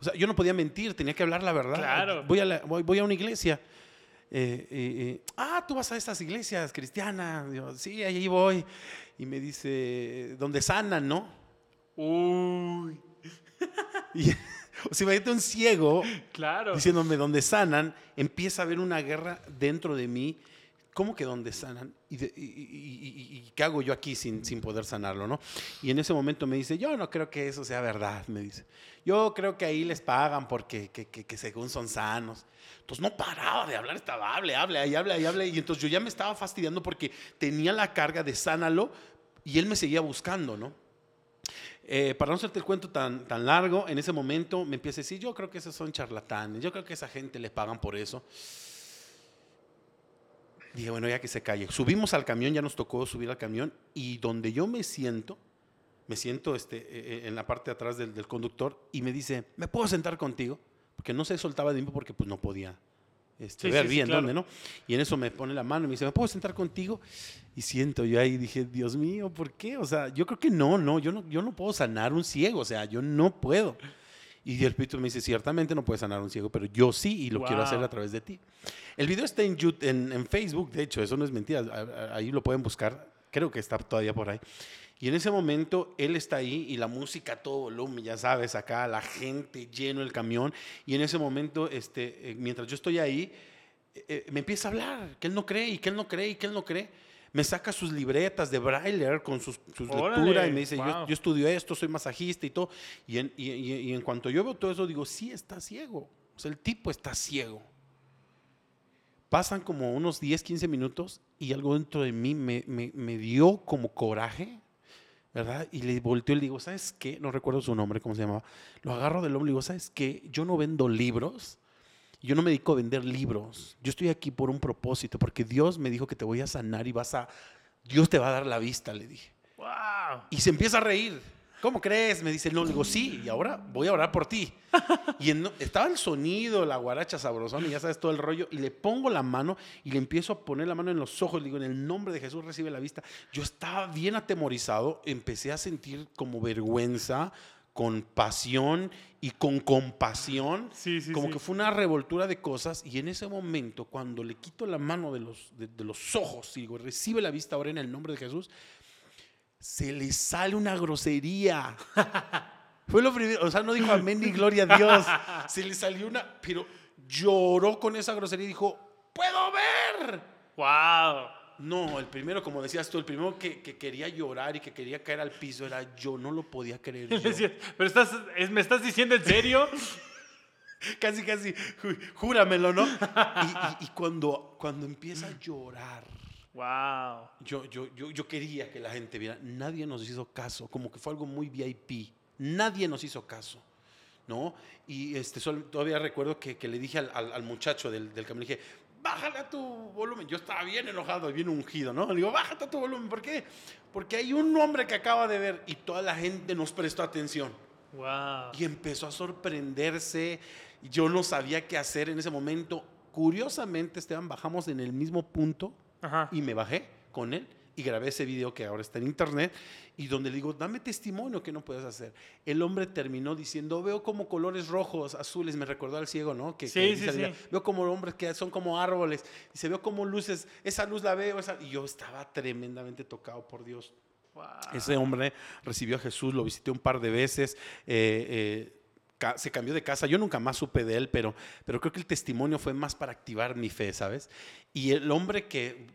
O sea, yo no podía mentir, tenía que hablar la verdad. Claro. Voy a, la- voy, voy a una iglesia. Eh, eh, ah, tú vas a estas iglesias cristianas. Sí, allí voy. Y me dice, donde sanan, ¿no? Uy. Y, o sea, imagínate un ciego Claro. diciéndome donde sanan, empieza a haber una guerra dentro de mí. ¿Cómo que donde sanan? ¿Y, de- y- y- y- y qué hago yo aquí sin, sin poder sanarlo? ¿no? Y en ese momento me dice, yo no creo que eso sea verdad, me dice. Yo creo que ahí les pagan porque que, que- que según son sanos. Entonces no paraba de hablar, estaba, hable, hable, y hable, y hable. Y entonces yo ya me estaba fastidiando porque tenía la carga de sánalo y él me seguía buscando, ¿no? Eh, para no hacerte el cuento tan, tan largo, en ese momento me empieza a decir, yo creo que esos son charlatanes, yo creo que esa gente le pagan por eso. Dije, bueno, ya que se calle. Subimos al camión, ya nos tocó subir al camión, y donde yo me siento, me siento este, eh, eh, en la parte de atrás del, del conductor, y me dice, ¿me puedo sentar contigo? Porque no se soltaba de mí porque pues no podía este, Sí, ver sí, sí, bien claro. dónde, ¿no? Y en eso me pone la mano y me dice, ¿me puedo sentar contigo? Y siento yo ahí, dije, Dios mío, ¿por qué? O sea, yo creo que no, no, yo no, yo no puedo sanar un ciego, o sea, yo no puedo. Y el Espíritu me dice, ciertamente no puedes sanar un ciego, pero yo sí y lo quiero hacer a través de ti. El video está en, Yout- en, en Facebook, de hecho, eso no es mentira, ahí lo pueden buscar, creo que está todavía por ahí. Y en ese momento él está ahí y la música a todo volumen, ya sabes, acá la gente lleno el camión. Y en ese momento, este, eh, mientras yo estoy ahí, eh, eh, me empieza a hablar que él no cree y que él no cree y que él no cree. Me saca sus libretas de braille con sus, sus Órale, lecturas y me dice, yo, estudio esto, soy masajista y todo. Y en, y- y- y en cuanto yo veo todo eso, digo, sí, está ciego. O sea, el tipo está ciego. Pasan como unos 10, 15 minutos y algo dentro de mí me, me- me dio como coraje, ¿verdad? Y le volteo y le digo, ¿sabes qué? No recuerdo su nombre, ¿cómo se llamaba? Lo agarro del hombro y le digo, ¿sabes qué? Yo no vendo libros. Yo no me dedico a vender libros. Yo estoy aquí por un propósito, porque Dios me dijo que te voy a sanar y vas a... Dios te va a dar la vista, le dije. ¡Wow! Y se empieza a reír. ¿Cómo crees? Me dice, no, le digo, sí, y ahora voy a orar por ti. Y en- estaba el sonido, la guaracha sabrosona, y ya sabes todo el rollo, y le pongo la mano y le empiezo a poner la mano en los ojos, le digo, en el nombre de Jesús recibe la vista. Yo estaba bien atemorizado, empecé a sentir como vergüenza, con pasión y con compasión. Sí, sí, como sí. que fue una revoltura de cosas, y en ese momento, cuando le quito la mano de los, de, de los ojos y digo, recibe la vista ahora en el nombre de Jesús, se le sale una grosería. Fue lo primero, o sea, no dijo amén ni gloria a Dios. Se le salió una, pero lloró con esa grosería y dijo, puedo ver. ¡Wow! No, el primero, como decías tú, el primero que, que quería llorar y que quería caer al piso era yo, no lo podía creer. yo. Pero estás, es- ¿me estás diciendo en serio? Casi, casi, júramelo, ¿no? Y, y- y cuando, cuando empieza a llorar, ¡Wow! yo, yo, yo, yo quería que la gente viera, nadie nos hizo caso, como que fue algo muy VIP, nadie nos hizo caso, ¿no? Y este, sol- todavía recuerdo que, que le dije al, al- al muchacho del, del camión, le dije, bájale a tu volumen, yo estaba bien enojado bien ungido, ¿no? Le digo, bájate a tu volumen, ¿por qué? Porque hay un hombre que acaba de ver y toda la gente nos prestó atención. ¡Wow! Y empezó a sorprenderse. Yo no sabía qué hacer en ese momento. Curiosamente, Esteban, bajamos en el mismo punto Ajá. y me bajé con él y grabé ese video que ahora está en internet y donde le digo, dame testimonio que no puedes hacer. El hombre terminó diciendo, veo como colores rojos, azules, me recordó al ciego, ¿no? Que, Sí, que sí, sí. Veo como hombres que son como árboles. Dice, veo como luces, esa luz la veo. esa-". Y yo estaba tremendamente tocado por Dios. Wow. Ese hombre recibió a Jesús, lo visité un par de veces, eh, eh, se cambió de casa. Yo nunca más supe de él, pero, pero creo que el testimonio fue más para activar mi fe, ¿sabes? Y el hombre que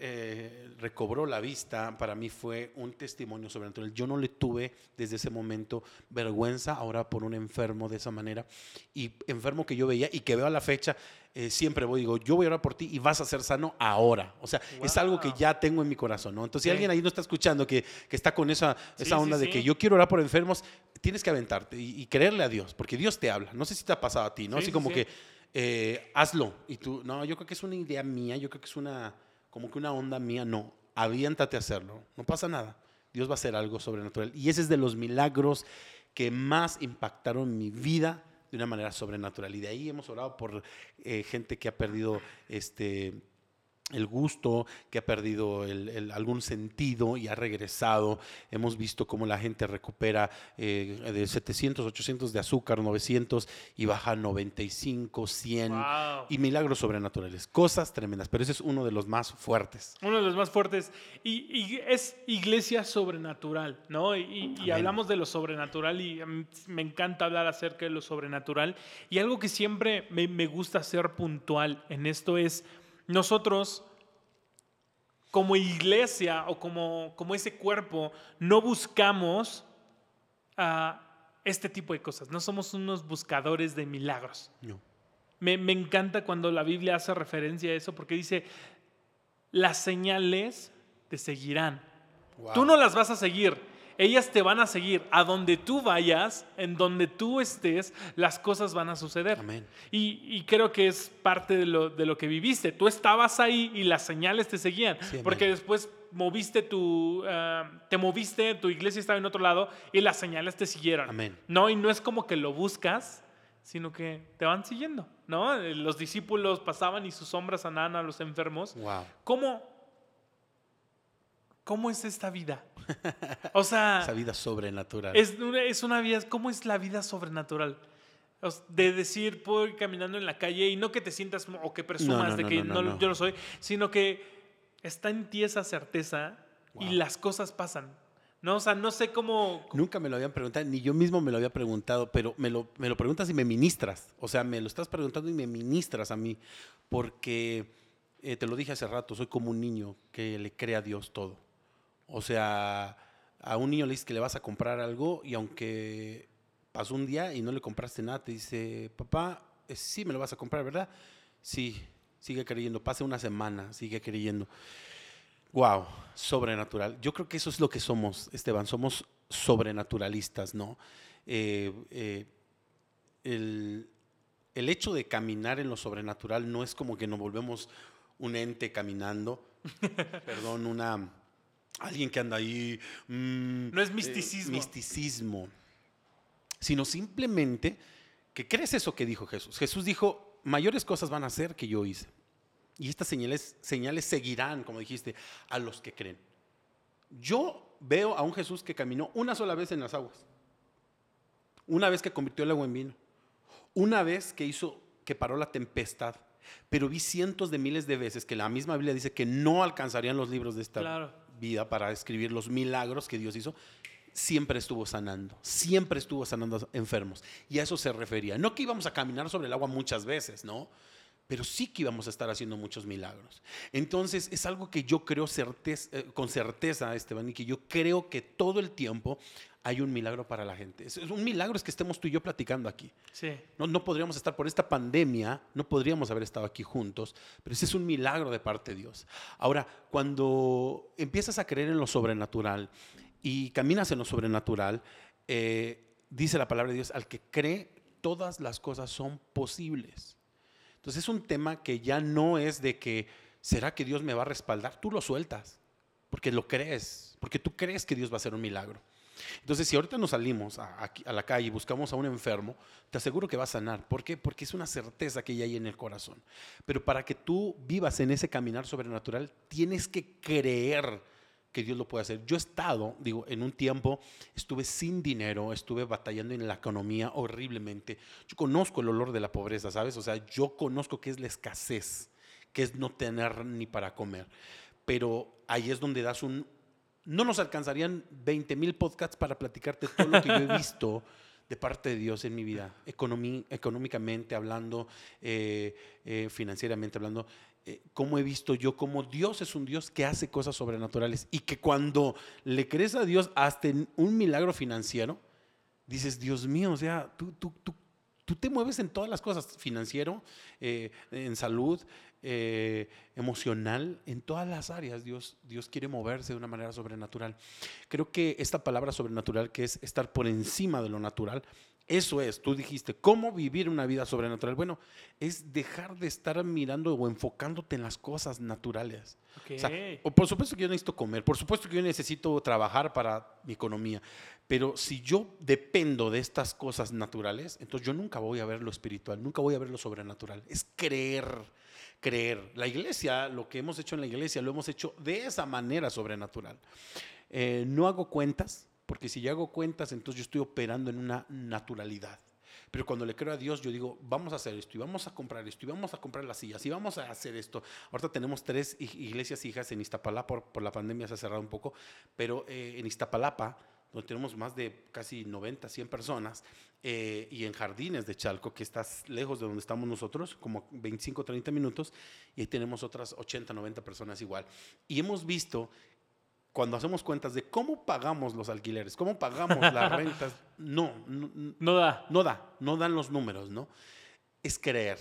eh, recobró la vista para mí fue un testimonio sobrenatural. Yo no le tuve desde ese momento vergüenza ahora por un enfermo de esa manera. Y enfermo que yo veía y que veo a la fecha, eh, siempre voy digo, yo voy a orar por ti y vas a ser sano ahora. O sea, es algo que ya tengo en mi corazón, ¿no? Entonces, si alguien ahí no está escuchando que, que está con esa, Sí, esa sí, onda de que yo quiero orar por enfermos, tienes que aventarte y, y creerle a Dios, porque Dios te habla. No sé si te ha pasado a ti, ¿no? Sí, Así sí, como sí. que eh, hazlo. Y tú, no, yo creo que es una idea mía, yo creo que es una, como que una onda mía. No, aviéntate a hacerlo. No pasa nada. Dios va a hacer algo sobrenatural. Y ese es de los milagros que más impactaron mi vida de una manera sobrenatural. Y de ahí hemos orado por eh, gente que ha perdido este el gusto, que ha perdido el- el- algún sentido y ha regresado. Hemos visto cómo la gente recupera eh, de 700, 800 de azúcar, 900 y baja a 95, 100 Wow. y milagros sobrenaturales. Cosas tremendas, pero ese es uno de los más fuertes. Uno de los más fuertes. Y, y es iglesia sobrenatural, ¿no? Y, hablamos de lo sobrenatural y a mí me encanta hablar acerca de lo sobrenatural. Y algo que siempre me, me gusta ser puntual en esto es, nosotros como iglesia o como, como ese cuerpo, no buscamos ah, este tipo de cosas. No somos unos buscadores de milagros. No. Me, me encanta cuando la Biblia hace referencia a eso porque dice, las señales te seguirán. Wow. Tú no las vas a seguir, ellas te van a seguir. A donde tú vayas, en donde tú estés, las cosas van a suceder. Amén. Y, y creo que es parte de lo, de lo que viviste. Tú estabas ahí y las señales te seguían. Sí, porque después moviste tu, ah, te moviste, tu iglesia estaba en otro lado y las señales te siguieron. Amén. No, y no es como que lo buscas, sino que te van siguiendo, ¿no? Eh, Los discípulos pasaban y sus sombras sanaban a los enfermos. Wow. ¿Cómo, cómo es esta vida? O sea, Esa vida sobrenatural. es una, es una vida, ¿cómo es la vida sobrenatural? De decir, puedo ir caminando en la calle y no que te sientas o que presumas no, de no, que no, yo lo soy, sino que está en ti esa certeza y las cosas pasan. No, o sea, no sé cómo... Nunca me lo habían preguntado, ni yo mismo me lo había preguntado, pero me lo, me lo preguntas y me ministras. O sea, me lo estás preguntando y me ministras a mí, porque eh, te lo dije hace rato, soy como un niño que le cree a Dios todo. O sea, a un niño le dices que le vas a comprar algo y aunque pasó un día y no le compraste nada, te dice, papá, eh, sí me lo vas a comprar, ¿verdad? Sí, sigue creyendo. Pase una semana, sigue creyendo. Wow, sobrenatural. Yo creo que eso es lo que somos, Esteban. Somos sobrenaturalistas, ¿no? Eh, eh, el, el hecho de caminar en lo sobrenatural no es como que nos volvemos un ente caminando, perdón, una alguien que anda ahí. mm, No es eh, misticismo. misticismo, sino simplemente que crees eso que dijo Jesús. Jesús dijo, mayores cosas van a hacer que yo hice. Y estas señales, señales seguirán, como dijiste, a los que creen. Yo veo a un Jesús que caminó una sola vez en las aguas. Una vez que convirtió el agua en vino. Una vez que hizo que paró la tempestad. Pero vi cientos de miles de veces que la misma Biblia dice que no alcanzarían los libros de esta Claro. Vida para escribir los milagros que Dios hizo. Siempre estuvo sanando, siempre estuvo sanando enfermos. Y a eso se refería. No que íbamos a caminar sobre el agua muchas veces, ¿no? Pero sí que íbamos a estar haciendo muchos milagros. Entonces, es algo que yo creo certez- eh, con certeza, Esteban, y que yo creo que todo el tiempo hay un milagro para la gente. Es, es un milagro es que estemos tú y yo platicando aquí. Sí. No, no podríamos estar por esta pandemia, no podríamos haber estado aquí juntos, pero ese es un milagro de parte de Dios. Ahora, cuando empiezas a creer en lo sobrenatural y caminas en lo sobrenatural, eh, dice la palabra de Dios, al que cree, todas las cosas son posibles. Entonces es un tema que ya no es de que, ¿será que Dios me va a respaldar? Tú lo sueltas, porque lo crees, porque tú crees que Dios va a hacer un milagro. Entonces, si ahorita nos salimos a, la calle y buscamos a un enfermo, te aseguro que va a sanar. ¿Por qué? Porque es una certeza que ya hay en el corazón. Pero para que tú vivas en ese caminar sobrenatural, tienes que creer que Dios lo puede hacer. Yo he estado, digo, en un tiempo estuve sin dinero, estuve batallando en la economía horriblemente. Yo conozco el olor de la pobreza, ¿sabes? O sea, yo conozco qué es la escasez, qué es no tener ni para comer. Pero ahí es donde das un... No nos alcanzarían 20 mil podcasts para platicarte todo lo que yo he visto de parte de Dios en mi vida, económicamente hablando, eh, eh, financieramente hablando, eh, cómo he visto yo cómo Dios es un Dios que hace cosas sobrenaturales y que cuando le crees a Dios hasta en un milagro financiero, dices, Dios mío, o sea, tú, tú, tú, tú te mueves en todas las cosas, financiero, eh, en salud, eh, emocional, en todas las áreas Dios, Dios quiere moverse de una manera sobrenatural. Creo que esta palabra sobrenatural, que es estar por encima de lo natural, eso es, tú dijiste, ¿cómo vivir una vida sobrenatural? Bueno, es dejar de estar mirando o enfocándote en las cosas naturales. O sea, o por supuesto que yo necesito comer, por supuesto que yo necesito trabajar para mi economía, pero si yo dependo de estas cosas naturales, entonces yo nunca voy a ver lo espiritual, nunca voy a ver lo sobrenatural. Es creer, creer. La iglesia, lo que hemos hecho en la iglesia, lo hemos hecho de esa manera sobrenatural. Eh, no hago cuentas, porque si yo hago cuentas, entonces yo estoy operando en una naturalidad. Pero cuando le creo a Dios, yo digo, vamos a hacer esto, y vamos a comprar esto, y vamos a comprar las sillas, y vamos a hacer esto. Ahorita tenemos tres ig- iglesias hijas en Iztapalapa, por, por la pandemia se ha cerrado un poco, pero eh, en Iztapalapa, donde tenemos más de casi 90, 100 personas, eh, y en Jardines de Chalco, que estás lejos de donde estamos nosotros, como 25, 30 minutos, y ahí tenemos otras 80, 90 personas igual. Y hemos visto cuando hacemos cuentas de cómo pagamos los alquileres, cómo pagamos las rentas, no, no, No da. no da, no dan los números, ¿no? Es creer,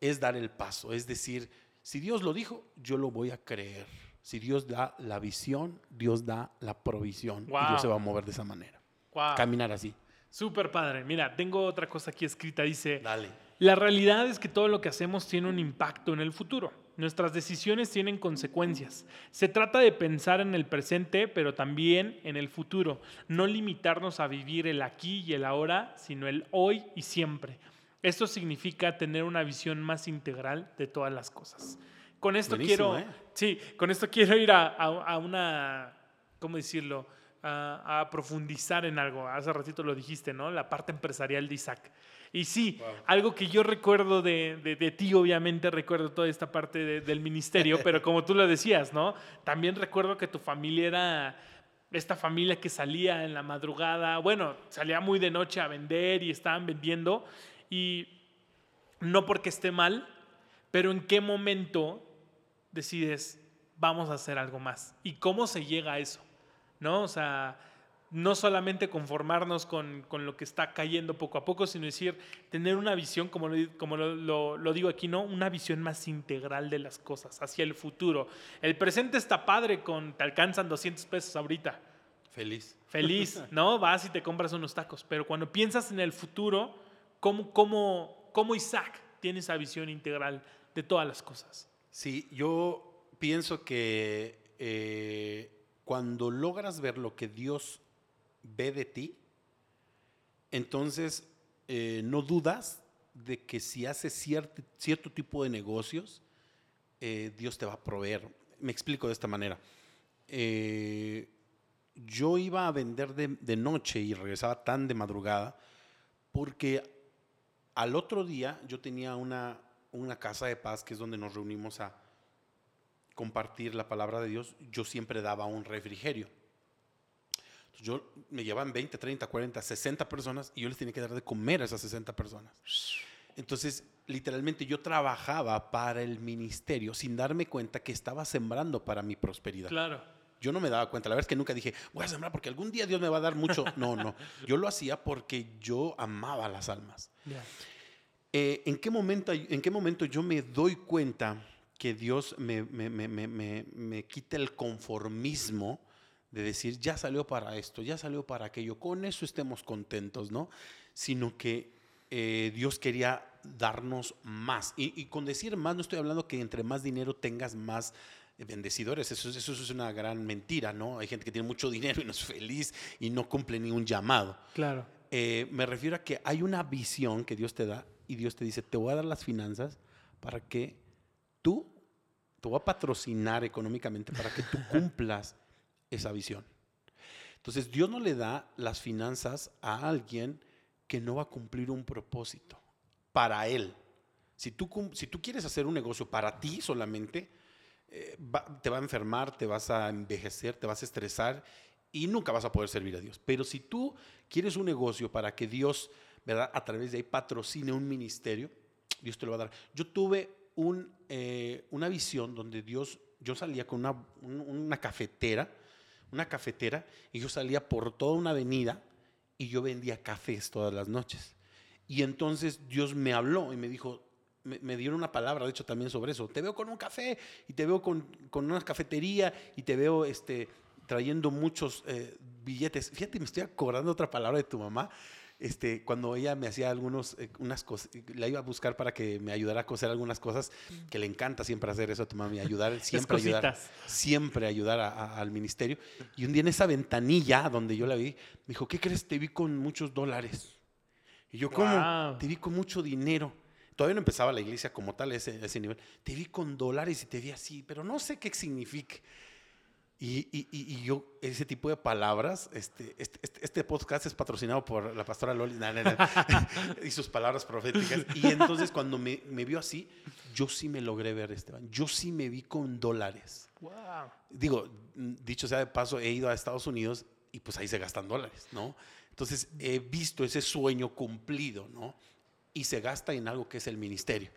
es dar el paso, es decir, si Dios lo dijo, yo lo voy a creer. Si Dios da la visión, Dios da la provisión. Y. Dios se va a mover de esa manera. Wow. Caminar así. Súper padre. Mira, tengo otra cosa aquí escrita. Dice, Dale. la realidad es que todo lo que hacemos tiene un impacto en el futuro. Nuestras decisiones tienen consecuencias. Se trata de pensar en el presente, pero también en el futuro. No limitarnos a vivir el aquí y el ahora, sino el hoy y siempre. Esto significa tener una visión más integral de todas las cosas. Con esto Buenísimo, quiero, ¿eh? sí, con esto quiero ir a, a- a una, ¿cómo decirlo? A, a profundizar en algo. Hace ratito lo dijiste, ¿no? La parte empresarial de Isaac. Y sí, algo que yo recuerdo de, de- de ti, obviamente recuerdo toda esta parte de- del ministerio, pero como tú lo decías, ¿no? También recuerdo que tu familia era esta familia que salía en la madrugada, bueno, salía muy de noche a vender y estaban vendiendo. Y no porque esté mal, pero en qué momento decides, vamos a hacer algo más. ¿Y cómo se llega a eso? ¿No? O sea, no solamente conformarnos con, con lo que está cayendo poco a poco, sino decir, tener una visión, como, lo, como lo, lo- lo digo aquí, ¿no? Una visión más integral de las cosas, hacia el futuro. El presente está padre con, te alcanzan 200 pesos ahorita. Feliz. Feliz, ¿no? Vas y te compras unos tacos. Pero cuando piensas en el futuro, ¿cómo, cómo, cómo Isaac tiene esa visión integral de todas las cosas? Sí, yo pienso que eh, cuando logras ver lo que Dios ve de ti, entonces eh, no dudas de que si haces cierto, cierto tipo de negocios, eh, Dios te va a proveer. Me explico de esta manera. Yo iba a vender de, de noche y regresaba tan de madrugada porque al otro día yo tenía una, una casa de paz que es donde nos reunimos a compartir la palabra de Dios. Yo siempre daba un refrigerio. Entonces, yo me llevaban 20, 30, 40, 60 personas y yo les tenía que dar de comer a esas 60 personas. Entonces, literalmente yo trabajaba para el ministerio sin darme cuenta que estaba sembrando para mi prosperidad. Claro. Yo no me daba cuenta. La verdad es que nunca dije, voy a sembrar porque algún día Dios me va a dar mucho. No, no. Yo lo hacía porque yo amaba las almas. Eh, ¿en, qué momento, ¿En qué momento yo me doy cuenta que Dios me, me, quita el conformismo de decir, ya salió para esto, ya salió para aquello, con eso estemos contentos, ¿no? Sino que eh, Dios quería darnos más. Y, y con decir más, no estoy hablando que entre más dinero tengas más bendecidores. Eso, es- eso es una gran mentira, ¿no? Hay gente que tiene mucho dinero y no es feliz y no cumple ni un llamado. Claro. Eh, me refiero a que hay una visión que Dios te da y Dios te dice, te voy a dar las finanzas para que tú, te voy a patrocinar económicamente para que tú cumplas esa visión. Entonces Dios no le da las finanzas a alguien que no va a cumplir un propósito para él. Si tú, si tú quieres hacer un negocio para ti solamente, eh, va- te va a enfermar, te vas a envejecer, te vas a estresar y nunca vas a poder servir a Dios. Pero si tú quieres un negocio para que Dios, ¿verdad? A través de ahí patrocine un ministerio, Dios te lo va a dar. Yo tuve un, eh, una visión donde Dios, yo salía con una, un- una cafetera, una cafetera, y yo salía por toda una avenida y yo vendía cafés todas las noches. Y entonces Dios me habló y me dijo, me, me dieron una palabra, de hecho, también sobre eso. Te veo con un café y te veo con, con una cafetería y te veo este, trayendo muchos eh, billetes. Fíjate, me estoy acordando otra palabra de tu mamá. Este, cuando ella me hacía algunos, eh, unas cosas, la iba a buscar para que me ayudara a coser algunas cosas, que le encanta siempre hacer eso a tu mamá, y ayudar, siempre ayudar, siempre ayudar a- a- al ministerio. Y un día en esa ventanilla donde yo la vi, me dijo, ¿qué crees? Te vi con muchos dólares. Y yo, ¿cómo? Wow. Te vi con mucho dinero. Todavía no empezaba la iglesia como tal, ese, ese nivel. Te vi con dólares y te vi así, pero no sé qué significa. Y, y- y- yo, ese tipo de palabras, este, este, este- este podcast es patrocinado por la pastora Loli na, na, na, y sus palabras proféticas. Y entonces cuando me, me vio así, yo sí me logré ver, Esteban. Yo sí me vi con dólares. Wow. Digo, dicho sea de paso, he ido a Estados Unidos y pues ahí se gastan dólares, ¿no? Entonces he visto ese sueño cumplido, ¿no? Y se gasta en algo que es el ministerio.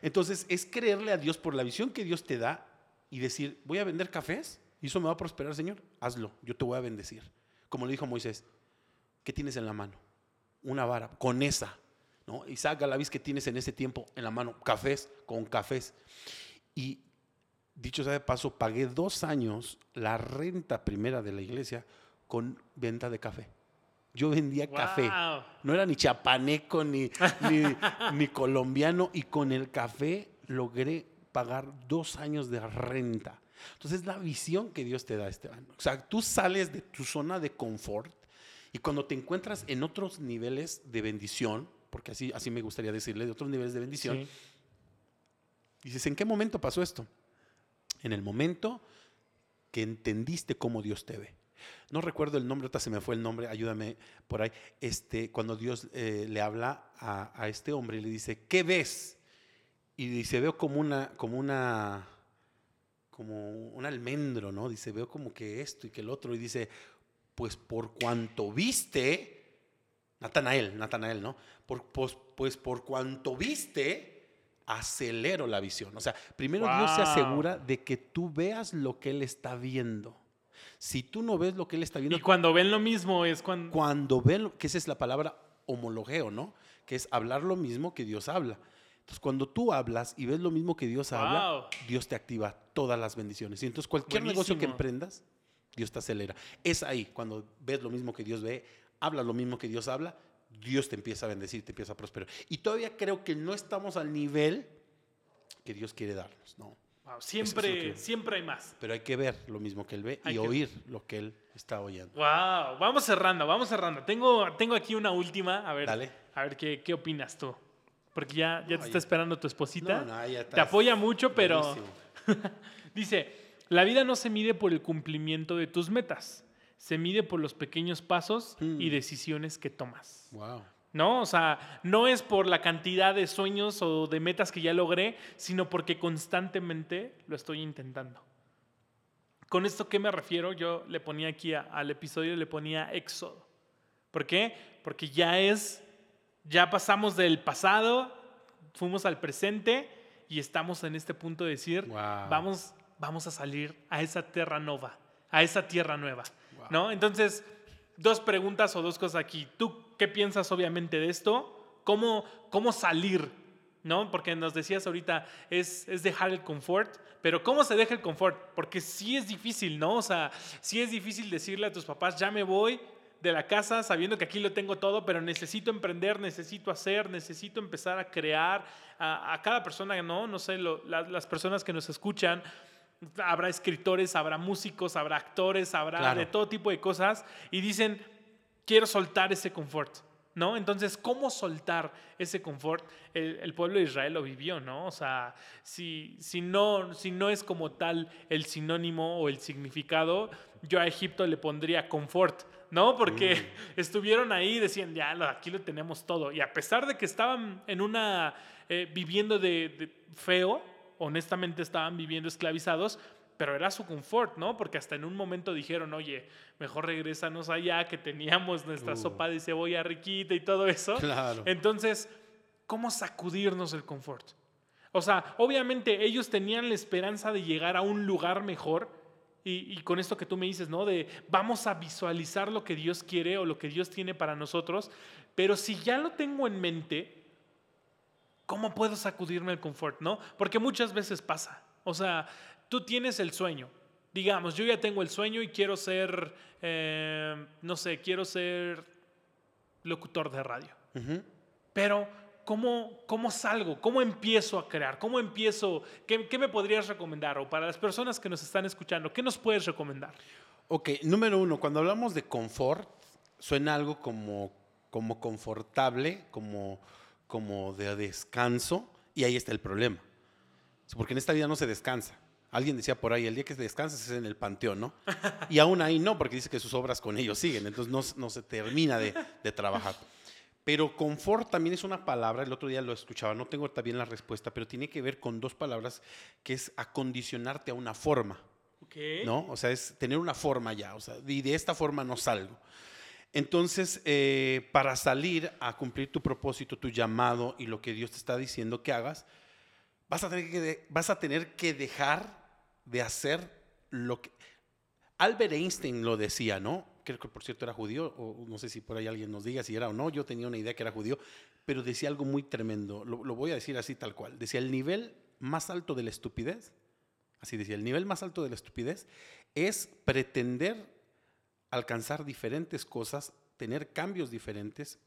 Entonces es creerle a Dios por la visión que Dios te da y decir, voy a vender cafés y eso me va a prosperar, Señor. Hazlo, yo te voy a bendecir. Como le dijo Moisés, ¿qué tienes en la mano? Una vara, con esa, ¿no? Isaac Galavis, ¿qué tienes en ese tiempo en la mano? Cafés, con cafés. Y dicho sea de paso, pagué dos años la renta primera de la iglesia con venta de café. Yo vendía café. No era ni chapaneco ni, ni, ni colombiano. Y con el café logré pagar dos años de renta. Entonces, la visión que Dios te da, Esteban. O sea, tú sales de tu zona de confort y cuando te encuentras en otros niveles de bendición, porque así, así me gustaría decirle, de otros niveles de bendición, Sí. Dices, ¿en qué momento pasó esto? En el momento que entendiste cómo Dios te ve. no recuerdo el nombre, ahorita se me fue el nombre, ayúdame por ahí, este, cuando Dios eh, le habla a, a este hombre y le dice, ¿qué ves? Y dice, veo como una, como una, como un almendro, ¿no? Dice, veo como que esto y que el otro. Y dice, pues por cuanto viste, Natanael, Natanael, ¿no? Por, pues, pues por cuanto viste, acelero la visión. O sea, primero Dios se asegura de que tú veas lo que Él está viendo. Si tú no ves lo que Él está viendo, Y cuando ven lo mismo es cuando... cuando ven, lo- que esa es la palabra homologeo, ¿no? Que es hablar lo mismo que Dios habla. Entonces, cuando tú hablas y ves lo mismo que Dios habla, Wow. Dios te activa todas las bendiciones. Y entonces, cualquier negocio que Buenísimo. emprendas, Dios te acelera. Es ahí, cuando ves lo mismo que Dios ve, hablas lo mismo que Dios habla, Dios te empieza a bendecir, te empieza a prosperar. Y todavía creo que no estamos al nivel que Dios quiere darnos, ¿no? Wow, es siempre, lo que- siempre hay más. Pero hay que ver lo mismo que Él ve Hay y oír lo que Él está oyendo. Wow, vamos cerrando, vamos cerrando. Tengo, tengo aquí una última, a ver, Dale. a ver qué, qué opinas tú. Porque ya, ya te está ya- esperando tu esposita. No, no, ya te apoya mucho, pero dice, la vida no se mide por el cumplimiento de tus metas, se mide por los pequeños pasos Mm. y decisiones que tomas. Wow. ¿No? O sea, no es por la cantidad de sueños o de metas que ya logré, sino porque constantemente lo estoy intentando. ¿Con esto qué me refiero? Yo le ponía aquí a- al episodio, le ponía éxodo. ¿Por qué? Porque ya es, ya pasamos del pasado, fuimos al presente y estamos en este punto de decir, Wow. vamos, vamos a salir a esa tierra nova, a esa tierra nueva. Wow. ¿No? Entonces, dos preguntas o dos cosas aquí. ¿Tú qué piensas obviamente de esto? ¿Cómo, cómo salir? ¿No? Porque nos decías ahorita, es, es dejar el confort, pero ¿cómo se deja el confort? Porque sí es difícil, ¿no? O sea, sí es difícil decirle a tus papás, ya me voy de la casa sabiendo que aquí lo tengo todo, pero necesito emprender, necesito hacer, necesito empezar a crear. A, a cada persona, ¿no? No sé, lo- la- las personas que nos escuchan, habrá escritores, habrá músicos, habrá actores, habrá Claro. de todo tipo de cosas y dicen, quiero soltar ese confort, ¿no? Entonces, ¿cómo soltar ese confort? El, el pueblo de Israel lo vivió, ¿no? O sea, si, si, no, si no es como tal el sinónimo o el significado, yo a Egipto le pondría confort, ¿no? Porque estuvieron ahí y decían, ya, aquí lo tenemos todo. Y a pesar de que estaban en una, eh, viviendo de, de feo, honestamente estaban viviendo esclavizados, pero era su confort, ¿no? Porque hasta en un momento dijeron, oye, mejor regrésanos allá, que teníamos nuestra Uh. sopa de cebolla riquita y todo eso. Claro. Entonces, ¿cómo sacudirnos el confort? O sea, obviamente ellos tenían la esperanza de llegar a un lugar mejor. Y, y con esto que tú me dices, ¿no? De vamos a visualizar lo que Dios quiere o lo que Dios tiene para nosotros. Pero si ya lo tengo en mente, ¿cómo puedo sacudirme el confort, no? Porque muchas veces pasa. O sea, tú tienes el sueño. Digamos, yo ya tengo el sueño y quiero ser, eh, no sé, quiero ser locutor de radio. Ujú. Pero, ¿cómo, ¿cómo salgo? ¿Cómo empiezo a crear? ¿Cómo empiezo? ¿Qué, qué me podrías recomendar? O para las personas que nos están escuchando, ¿qué nos puedes recomendar? Ok, número uno, cuando hablamos de confort, suena algo como, como confortable, como, como de descanso, y ahí está el problema. Porque en esta vida no se descansa. Alguien decía por ahí, el día que descansas es en el panteón, ¿no? Y aún ahí no, porque dice que sus obras con ellos siguen, entonces no, no se termina de, de trabajar. Pero confort también es una palabra, el otro día lo escuchaba, no tengo bien la respuesta, pero tiene que ver con dos palabras, que es acondicionarte a una forma. Ok. ¿no? O sea, es tener una forma ya, o sea, y de esta forma no salgo. Entonces, eh, para salir a cumplir tu propósito, tu llamado y lo que Dios te está diciendo que hagas, vas a tener que, de- vas a tener que dejar de hacer lo que... Albert Einstein lo decía, ¿no? Creo que por cierto era judío, o no sé si por ahí alguien nos diga si era o no, yo tenía una idea que era judío, pero decía algo muy tremendo, lo, lo voy a decir así tal cual, decía el nivel más alto de la estupidez así decía, el nivel más alto de la estupidez es pretender alcanzar diferentes cosas, tener cambios diferentes,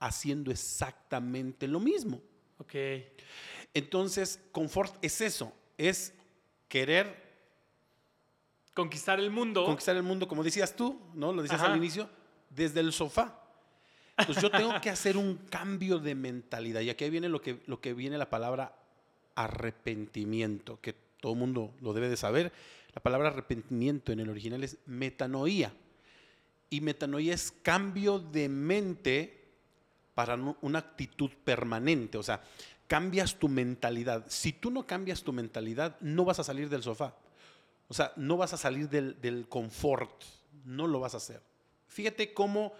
haciendo exactamente lo mismo. Ok. Entonces, confort es eso, es querer Conquistar el mundo. conquistar el mundo, como decías tú, ¿no? Lo decías Ajá. al inicio, desde el sofá. Entonces yo tengo que hacer un cambio de mentalidad. Y aquí viene lo que, lo que viene la palabra arrepentimiento, que todo mundo lo debe de saber. La palabra arrepentimiento en el original es metanoía. Y metanoia es cambio de mente para una actitud permanente. O sea, cambias tu mentalidad. Si tú no cambias tu mentalidad, no vas a salir del sofá. O sea, no vas a salir del, del confort. No lo vas a hacer. Fíjate cómo,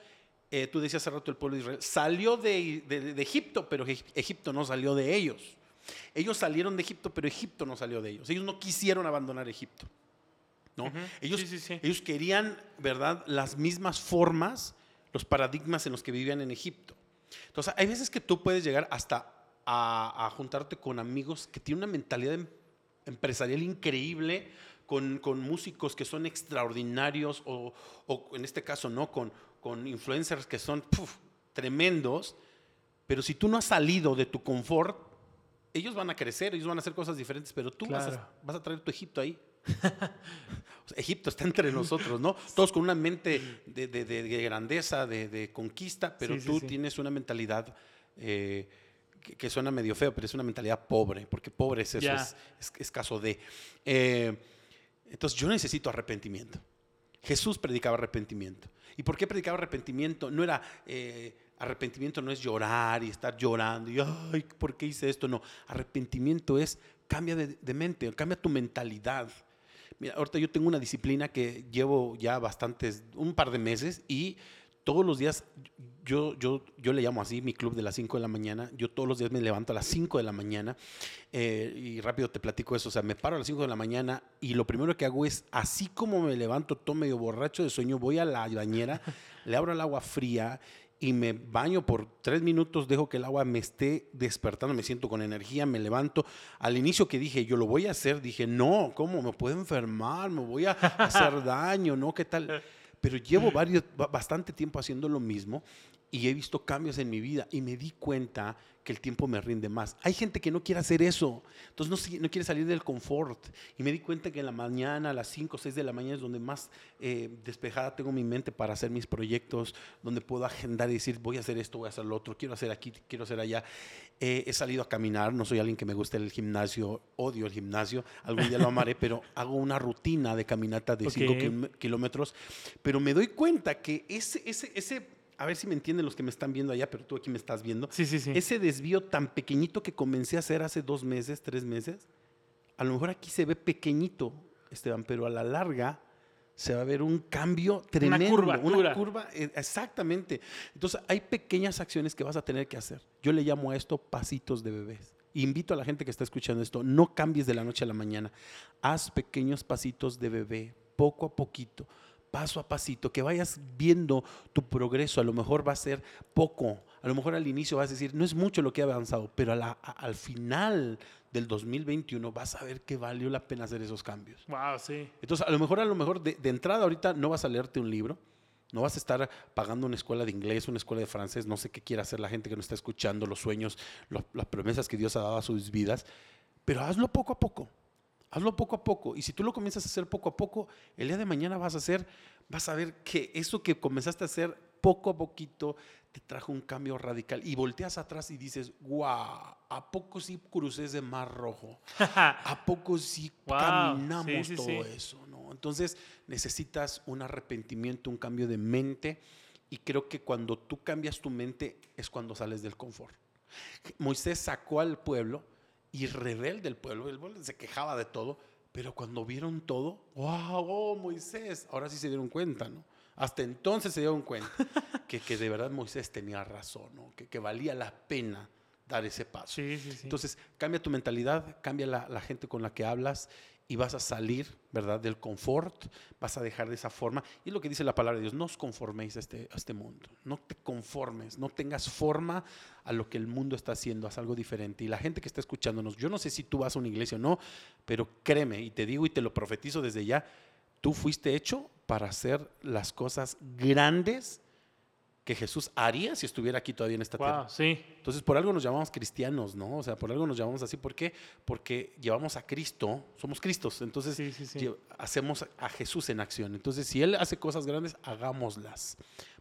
eh, tú decías hace rato, el pueblo de Israel salió de, de- de Egipto, pero Eg- Egipto no salió de ellos. Ellos salieron de Egipto, pero Egipto no salió de ellos. Ellos no quisieron abandonar Egipto. ¿no? Ellos, Sí, sí, sí. ellos querían, ¿verdad?, las mismas formas, los paradigmas en los que vivían en Egipto. Entonces, hay veces que tú puedes llegar hasta a, a juntarte con amigos que tienen una mentalidad em- empresarial increíble, con, con músicos que son extraordinarios, o, o en este caso, ¿no? Con, con influencers que son puf, tremendos, pero si tú no has salido de tu confort, ellos van a crecer, ellos van a hacer cosas diferentes, pero tú vas, a, Claro. vas a traer tu Egipto ahí. Egipto está entre nosotros, ¿no? Todos con una mente de, de- de- de grandeza, de, de conquista, pero Sí, tú sí. tienes una mentalidad eh, que, que suena medio feo, pero es una mentalidad pobre, porque pobre es eso, Ya. es, es- es caso de. Eh, entonces yo necesito arrepentimiento. Jesús predicaba arrepentimiento. ¿Y por qué predicaba arrepentimiento? No era, eh, arrepentimiento no es llorar y estar llorando y, ay, ¿por qué hice esto? No, arrepentimiento es cambia de, de mente, cambia tu mentalidad. Mira, ahorita yo tengo una disciplina que llevo ya bastantes, un par de meses y todos los días, yo, yo, yo le llamo así mi club de las 5 de la mañana, yo todos los días me levanto a las 5 de la mañana eh, y rápido te platico eso, o sea, me paro a las 5 de la mañana y lo primero que hago es, así como me levanto todo medio borracho de sueño, voy a la bañera, le abro el agua fría y me baño por tres minutos, dejo que el agua me esté despertando, me siento con energía, me levanto. Al inicio que dije, yo lo voy a hacer, dije, no, ¿cómo? Me puedo enfermar, me voy a hacer daño, ¿no? ¿Qué tal? Pero llevo varios, ba- bastante tiempo haciendo lo mismo y he visto cambios en mi vida y me di cuenta que el tiempo me rinde más. Hay gente que no quiere hacer eso, entonces no, no quiere salir del confort. Y me di cuenta que en la mañana, a las 5 o 6 de la mañana es donde más eh, despejada tengo mi mente para hacer mis proyectos, donde puedo agendar y decir, voy a hacer esto, voy a hacer lo otro, quiero hacer aquí, quiero hacer allá. Eh, he salido a caminar, no soy alguien que me guste el gimnasio, odio el gimnasio, algún día lo amaré, pero hago una rutina de caminata de 5 Ok. kilómetros, pero me doy cuenta que ese, ese, ese, a ver si me entienden los que me están viendo allá, pero tú aquí me estás viendo, Sí, sí, sí. ese desvío tan pequeñito que comencé a hacer hace dos meses, tres meses, a lo mejor aquí se ve pequeñito, Esteban, pero a la larga se va a ver un cambio tremendo. Una curva, eh, exactamente. Entonces hay pequeñas acciones que vas a tener que hacer. Yo le llamo a esto pasitos de bebés. Invito a la gente que está escuchando esto, no cambies de la noche a la mañana. Haz pequeños pasitos de bebé, poco a poquito, paso a pasito, que vayas viendo tu progreso. A lo mejor va a ser poco, a lo mejor al inicio vas a decir, no es mucho lo que he avanzado, pero a la- a- al final del 2021 vas a ver que valió la pena hacer esos cambios. Wow, sí. Entonces, a lo mejor, a lo mejor de, de entrada ahorita no vas a leerte un libro, no vas a estar pagando una escuela de inglés, una escuela de francés, no sé qué quiera hacer la gente que no está escuchando, los sueños, las promesas que Dios ha dado a sus vidas, pero hazlo poco a poco. Hazlo poco a poco. Y si tú lo comienzas a hacer poco a poco, el día de mañana vas a hacer, vas a ver que eso que comenzaste a hacer poco a poquito te trajo un cambio radical. Y volteas atrás y dices, wow, ¿a poco sí crucé ese mar rojo? ¿A poco sí Wow, caminamos sí, sí, todo sí. eso? ¿no? Entonces necesitas un arrepentimiento, un cambio de mente. Y creo que cuando tú cambias tu mente es cuando sales del confort. Moisés sacó al pueblo y rebelde el pueblo. El pueblo se quejaba de todo, pero cuando vieron todo, wow, oh, Moisés, ahora sí se dieron cuenta, ¿no? Hasta entonces se dieron cuenta que, que de verdad Moisés tenía razón, ¿no? que, que valía la pena dar ese paso. Sí, sí, sí. Entonces, cambia tu mentalidad, cambia la, la gente con la que hablas y vas a salir, ¿verdad? Del confort, vas a dejar de esa forma. Y lo que dice la palabra de Dios, no os conforméis a este, a este mundo, no te conformes, no tengas forma a lo que el mundo está haciendo, haz algo diferente. Y la gente que está escuchándonos, yo no sé si tú vas a una iglesia o no, pero créeme, y te digo y te lo profetizo desde ya, tú fuiste hecho para hacer las cosas grandes que Jesús haría si estuviera aquí todavía en esta tierra. sí. Entonces, por algo nos llamamos cristianos, ¿no? O sea, por algo nos llamamos así. ¿Por qué? Porque llevamos a Cristo, somos Cristos. Entonces, Sí, sí, hacemos a Jesús en acción. Entonces, si Él hace cosas grandes, hagámoslas.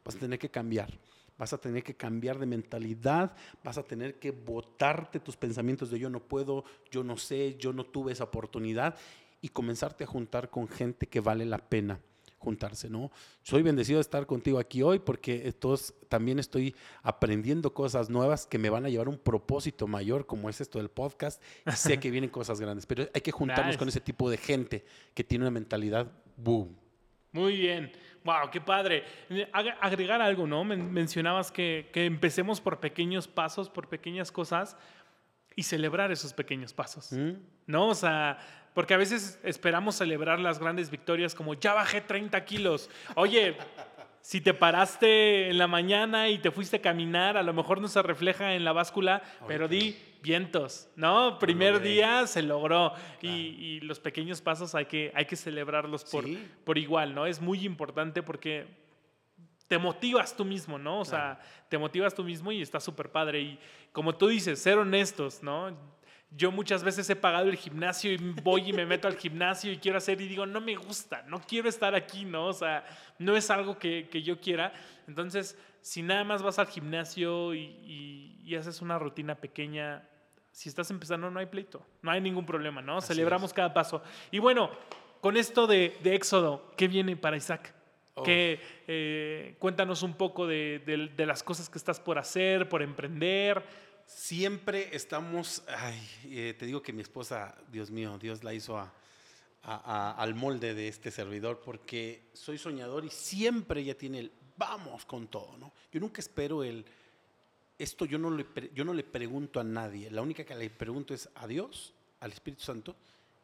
Vas a tener que cambiar. Vas a tener que cambiar de mentalidad. Vas a tener que botarte tus pensamientos de yo no puedo, yo no sé, yo no tuve esa oportunidad. Y comenzarte a juntar con gente que vale la pena. Juntarse, ¿no? Soy bendecido de estar contigo aquí hoy porque estos, también estoy aprendiendo cosas nuevas que me van a llevar a un propósito mayor como es esto del podcast. Y sé que vienen cosas grandes, pero hay que juntarnos Nice. con ese tipo de gente que tiene una mentalidad boom. Muy bien. Wow, qué padre. Ag- Agregar algo, ¿no? Men- mencionabas que, que empecemos por pequeños pasos, por pequeñas cosas y celebrar esos pequeños pasos. ¿Mm? ¿No? O sea, porque a veces esperamos celebrar las grandes victorias como ya bajé 30 kilos. Oye, si te paraste en la mañana y te fuiste a caminar, a lo mejor no se refleja en la báscula, pero di vientos, ¿no? Primer logré. día se logró. Y, y los pequeños pasos hay que, hay que celebrarlos por, Sí. por igual, ¿no? Es muy importante porque te motivas tú mismo, ¿no? O sea, te motivas tú mismo y está súper padre. Y como tú dices, ser honestos, ¿no? Yo muchas veces he pagado el gimnasio y voy y me meto al gimnasio y quiero hacer y digo, no me gusta, no quiero estar aquí, ¿no? O sea, no es algo que, que yo quiera. Entonces, si nada más vas al gimnasio y, y- y haces una rutina pequeña, si estás empezando no hay pleito, no hay ningún problema, ¿no? Celebramos cada paso. Y bueno, con esto de, de Éxodo, ¿qué viene para Isaac? Oh. Que, eh, cuéntanos un poco de, de- de las cosas que estás por hacer, por emprender. Siempre estamos, ay, eh, te digo que mi esposa, Dios mío, Dios la hizo a- a- a- al molde de este servidor porque soy soñador y siempre ella tiene el vamos con todo, ¿no? Yo nunca espero el, esto yo no le, yo no le pregunto a nadie, la única que le pregunto es a Dios, al Espíritu Santo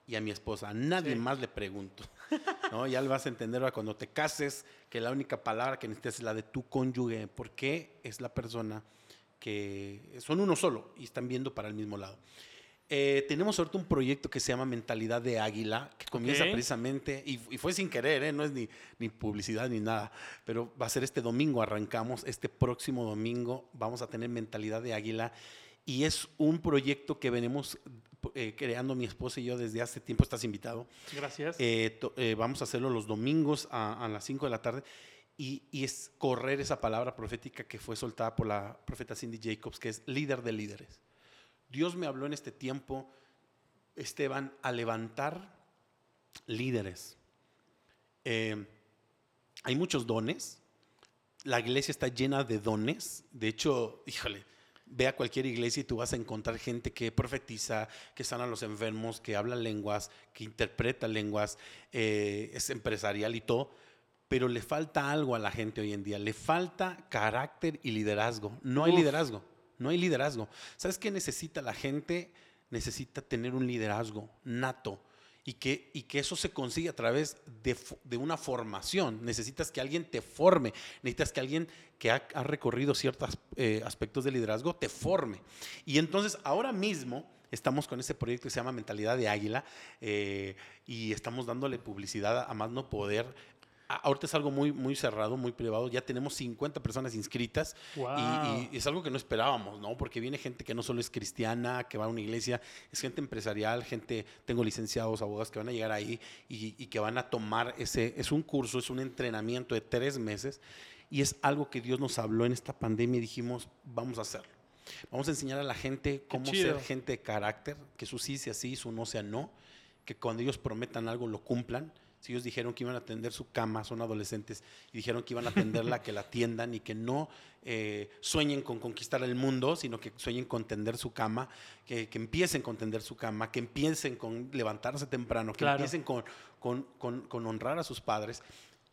y a mi esposa, a nadie Sí. más le pregunto, ¿no? Ya lo vas a entender ahora cuando te cases que la única palabra que necesitas es la de tu cónyuge, porque es la persona que son uno solo y están viendo para el mismo lado. Eh, tenemos ahorita un proyecto que se llama Mentalidad de Águila, que comienza Ok. precisamente, y, y fue sin querer, ¿eh? no es ni, ni publicidad ni nada, pero va a ser este domingo, arrancamos, este próximo domingo vamos a tener Mentalidad de Águila, y es un proyecto que venimos eh, creando mi esposa y yo desde hace tiempo, estás invitado. Gracias. Eh, to- eh, vamos a hacerlo los domingos a, a las 5 de la tarde. Y, es correr esa palabra profética que fue soltada por la profeta Cindy Jacobs, que es líder de líderes. Dios me habló en este tiempo, Esteban, a levantar líderes. Eh, hay muchos dones. La iglesia está llena de dones. De hecho, híjole, ve a cualquier iglesia y tú vas a encontrar gente que profetiza, que sana a los enfermos, que habla lenguas, que interpreta lenguas, eh, es empresarial y todo. Pero le falta algo a la gente hoy en día. Le falta carácter y liderazgo. No hay Uf. liderazgo. No hay liderazgo. ¿Sabes qué necesita la gente? Necesita tener un liderazgo nato y que, y que eso se consigue a través de, de una formación. Necesitas que alguien te forme, necesitas que alguien que ha, ha recorrido ciertos eh, aspectos de liderazgo te forme. Y entonces ahora mismo estamos con ese proyecto que se llama Mentalidad de Águila eh, y estamos dándole publicidad a más no poder. Ahorita es algo muy, muy cerrado, muy privado. Ya tenemos 50 personas inscritas y- Wow. y, es algo que no esperábamos, ¿no? Porque viene gente que no solo es cristiana, que va a una iglesia, es gente empresarial, gente, tengo licenciados, abogados que van a llegar ahí y, y que van a tomar ese, es un curso, es un entrenamiento de tres meses y es algo que Dios nos habló en esta pandemia y dijimos, vamos a hacerlo. Vamos a enseñar a la gente cómo ser gente de carácter, que su sí sea sí, su no sea no, que cuando ellos prometan algo lo cumplan. Si ellos dijeron que iban a atender su cama, son adolescentes, y dijeron que iban a atenderla, que la atiendan y que no eh, sueñen con conquistar el mundo, sino que sueñen con tender su cama, que, que empiecen con tender su cama, que empiecen con levantarse temprano, que Claro. empiecen con, con, con- con honrar a sus padres.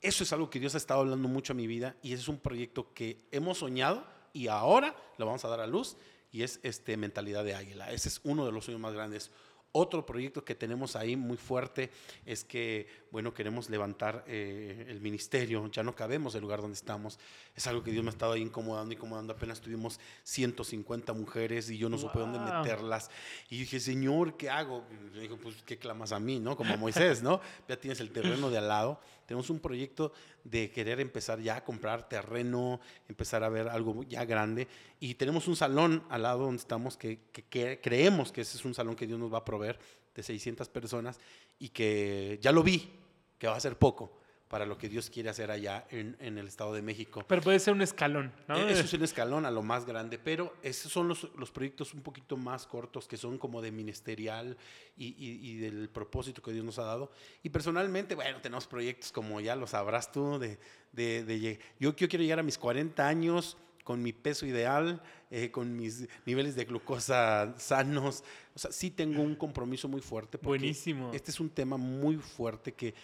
Eso es algo que Dios ha estado hablando mucho a mi vida y ese es un proyecto que hemos soñado y ahora lo vamos a dar a luz y es este mentalidad de águila. Ese es uno de los sueños más grandes. Otro proyecto que tenemos ahí muy fuerte es que, bueno, queremos levantar eh, el ministerio, ya no cabemos en el lugar donde estamos. Es algo que Dios me ha estado ahí incomodando, incomodando. Apenas tuvimos 150 mujeres y yo no supe dónde Wow. meterlas. Y dije, Señor, ¿qué hago? Y me dijo, pues, ¿qué clamas a mí? ¿no? Como a Moisés, ¿no? Ya tienes el terreno de al lado. Tenemos un proyecto de querer empezar ya a comprar terreno, empezar a ver algo ya grande. Y tenemos un salón al lado donde estamos que, que- que creemos que ese es un salón que Dios nos va a proveer de 600 personas y que ya lo vi, que va a ser poco. para lo que Dios quiere hacer allá en, en el Estado de México. Pero puede ser un escalón, ¿no? Eh, Eso es un escalón a lo más grande, pero esos son los, los proyectos un poquito más cortos que son como de ministerial y, y- y del propósito que Dios nos ha dado. Y personalmente, bueno, tenemos proyectos como ya lo sabrás tú, de, de, de yo, yo quiero llegar a mis 40 años con mi peso ideal, eh, con mis niveles de glucosa sanos. O sea, sí tengo un compromiso muy fuerte. Buenísimo. Este es un tema muy fuerte que,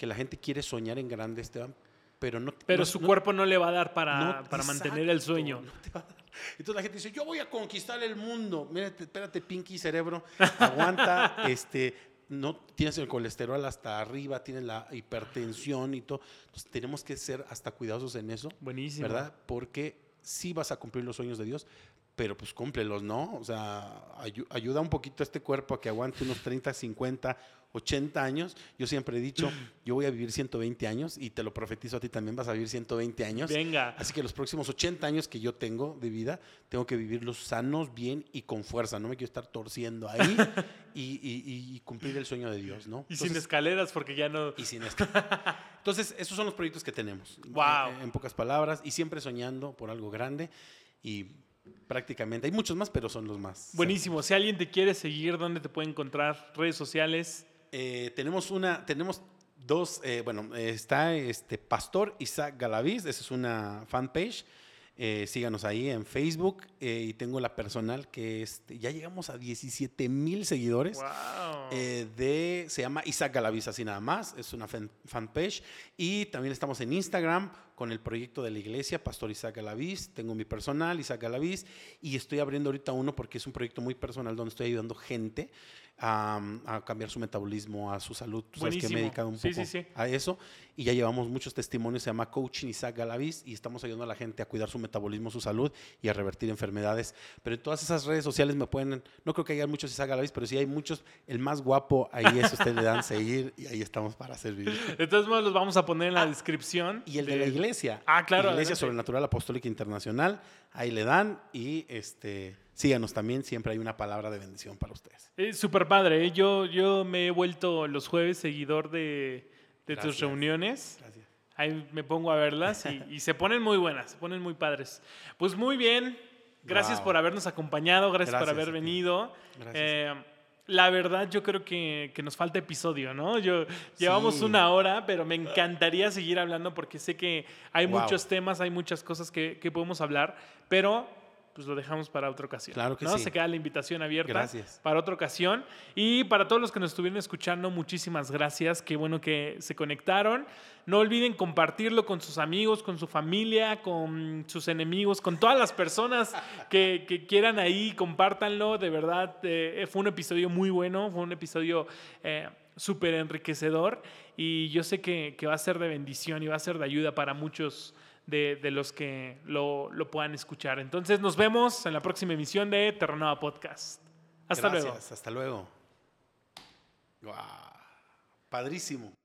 que la gente quiere soñar en grande, Esteban, pero no Pero no- su no- cuerpo no le va a dar para, no, para mantener el sueño. no te va a dar. Entonces la gente dice, yo voy a conquistar el mundo. Mírate, espérate, Pinky cerebro, aguanta, este, no tienes el colesterol hasta arriba, tienes la hipertensión y todo. Entonces tenemos que ser hasta cuidadosos en eso, Buenísimo. ¿verdad? Porque sí vas a cumplir los sueños de Dios, pero pues cúmplelos, ¿no? O sea, ayu- ayuda un poquito a este cuerpo a que aguante unos 30, 50, 80 años. Yo siempre he dicho, yo voy a vivir 120 años y te lo profetizo a ti también, vas a vivir 120 años. Venga. Así que los próximos 80 años que yo tengo de vida, tengo que vivirlos sanos, bien y con fuerza. No me quiero estar torciendo ahí y, y- y cumplir el sueño de Dios, ¿no? Y sin escaleras porque ya no... y sin esto. Entonces, esos son los proyectos que tenemos. Guau. En, en pocas palabras, y siempre soñando por algo grande. Y prácticamente, hay muchos más, pero son los más. Buenísimo. Si alguien te quiere seguir, ¿dónde te puede encontrar? Redes sociales. Eh, tenemos una, tenemos dos, eh, bueno, está este Pastor Isaac Galaviz, esa es una fanpage. Eh, síganos ahí en Facebook eh, y tengo la personal que este, ya llegamos a 17 mil seguidores. Wow. eh, de, se llama Isaac Galaviz, así nada más, es una fan- fanpage. Y también estamos en Instagram con el proyecto de la iglesia, Pastor Isaac Galaviz. Tengo mi personal, Isaac Galaviz, y estoy abriendo ahorita uno porque es un proyecto muy personal donde estoy ayudando gente a, a cambiar su metabolismo, a su salud. Tú sabes que me he Buenísimo. dedicado un Sí, poco sí, sí. a eso y ya llevamos muchos testimonios, se llama Coaching Isaac Galaviz y estamos ayudando a la gente a cuidar su metabolismo, su salud y a revertir enfermedades. Pero en todas esas redes sociales me pueden, no creo que haya muchos Isaac Galaviz, pero sí hay muchos, el más guapo, ahí es, ustedes le dan seguir y ahí estamos para servir. De modos, los vamos a poner en la descripción. Y el de la iglesia. Ah, claro, Iglesia adelante. Sobrenatural Apostólica Internacional. Ahí le dan y este, síganos también. Siempre hay una palabra de bendición para ustedes. Es súper padre. ¿eh? Yo, yo me he vuelto los jueves seguidor de, de tus reuniones. Gracias. Ahí me pongo a verlas y, y se ponen muy buenas, se ponen muy padres. Pues muy bien. Gracias Wow. por habernos acompañado, gracias, por haber venido. Gracias. Eh, la verdad, yo creo que, que nos falta episodio, ¿no? Yo, Llevamos Sí. una hora, pero me encantaría seguir hablando porque sé que hay Wow. muchos temas, hay muchas cosas que, que podemos hablar, pero pues lo dejamos para otra ocasión. Claro que ¿no? sí. Se queda la invitación abierta Gracias. para otra ocasión. Y para todos los que nos estuvieron escuchando, muchísimas gracias. Qué bueno que se conectaron. No olviden compartirlo con sus amigos, con su familia, con sus enemigos, con todas las personas que, que quieran ahí, compártanlo. De verdad, eh, fue un episodio muy bueno, fue un episodio eh, súper enriquecedor y yo sé que, que va a ser de bendición y va a ser de ayuda para muchos de, de los que lo, lo puedan escuchar. Entonces nos vemos en la próxima emisión de Terranova Podcast. Hasta Gracias, luego. Hasta luego. Padrísimo.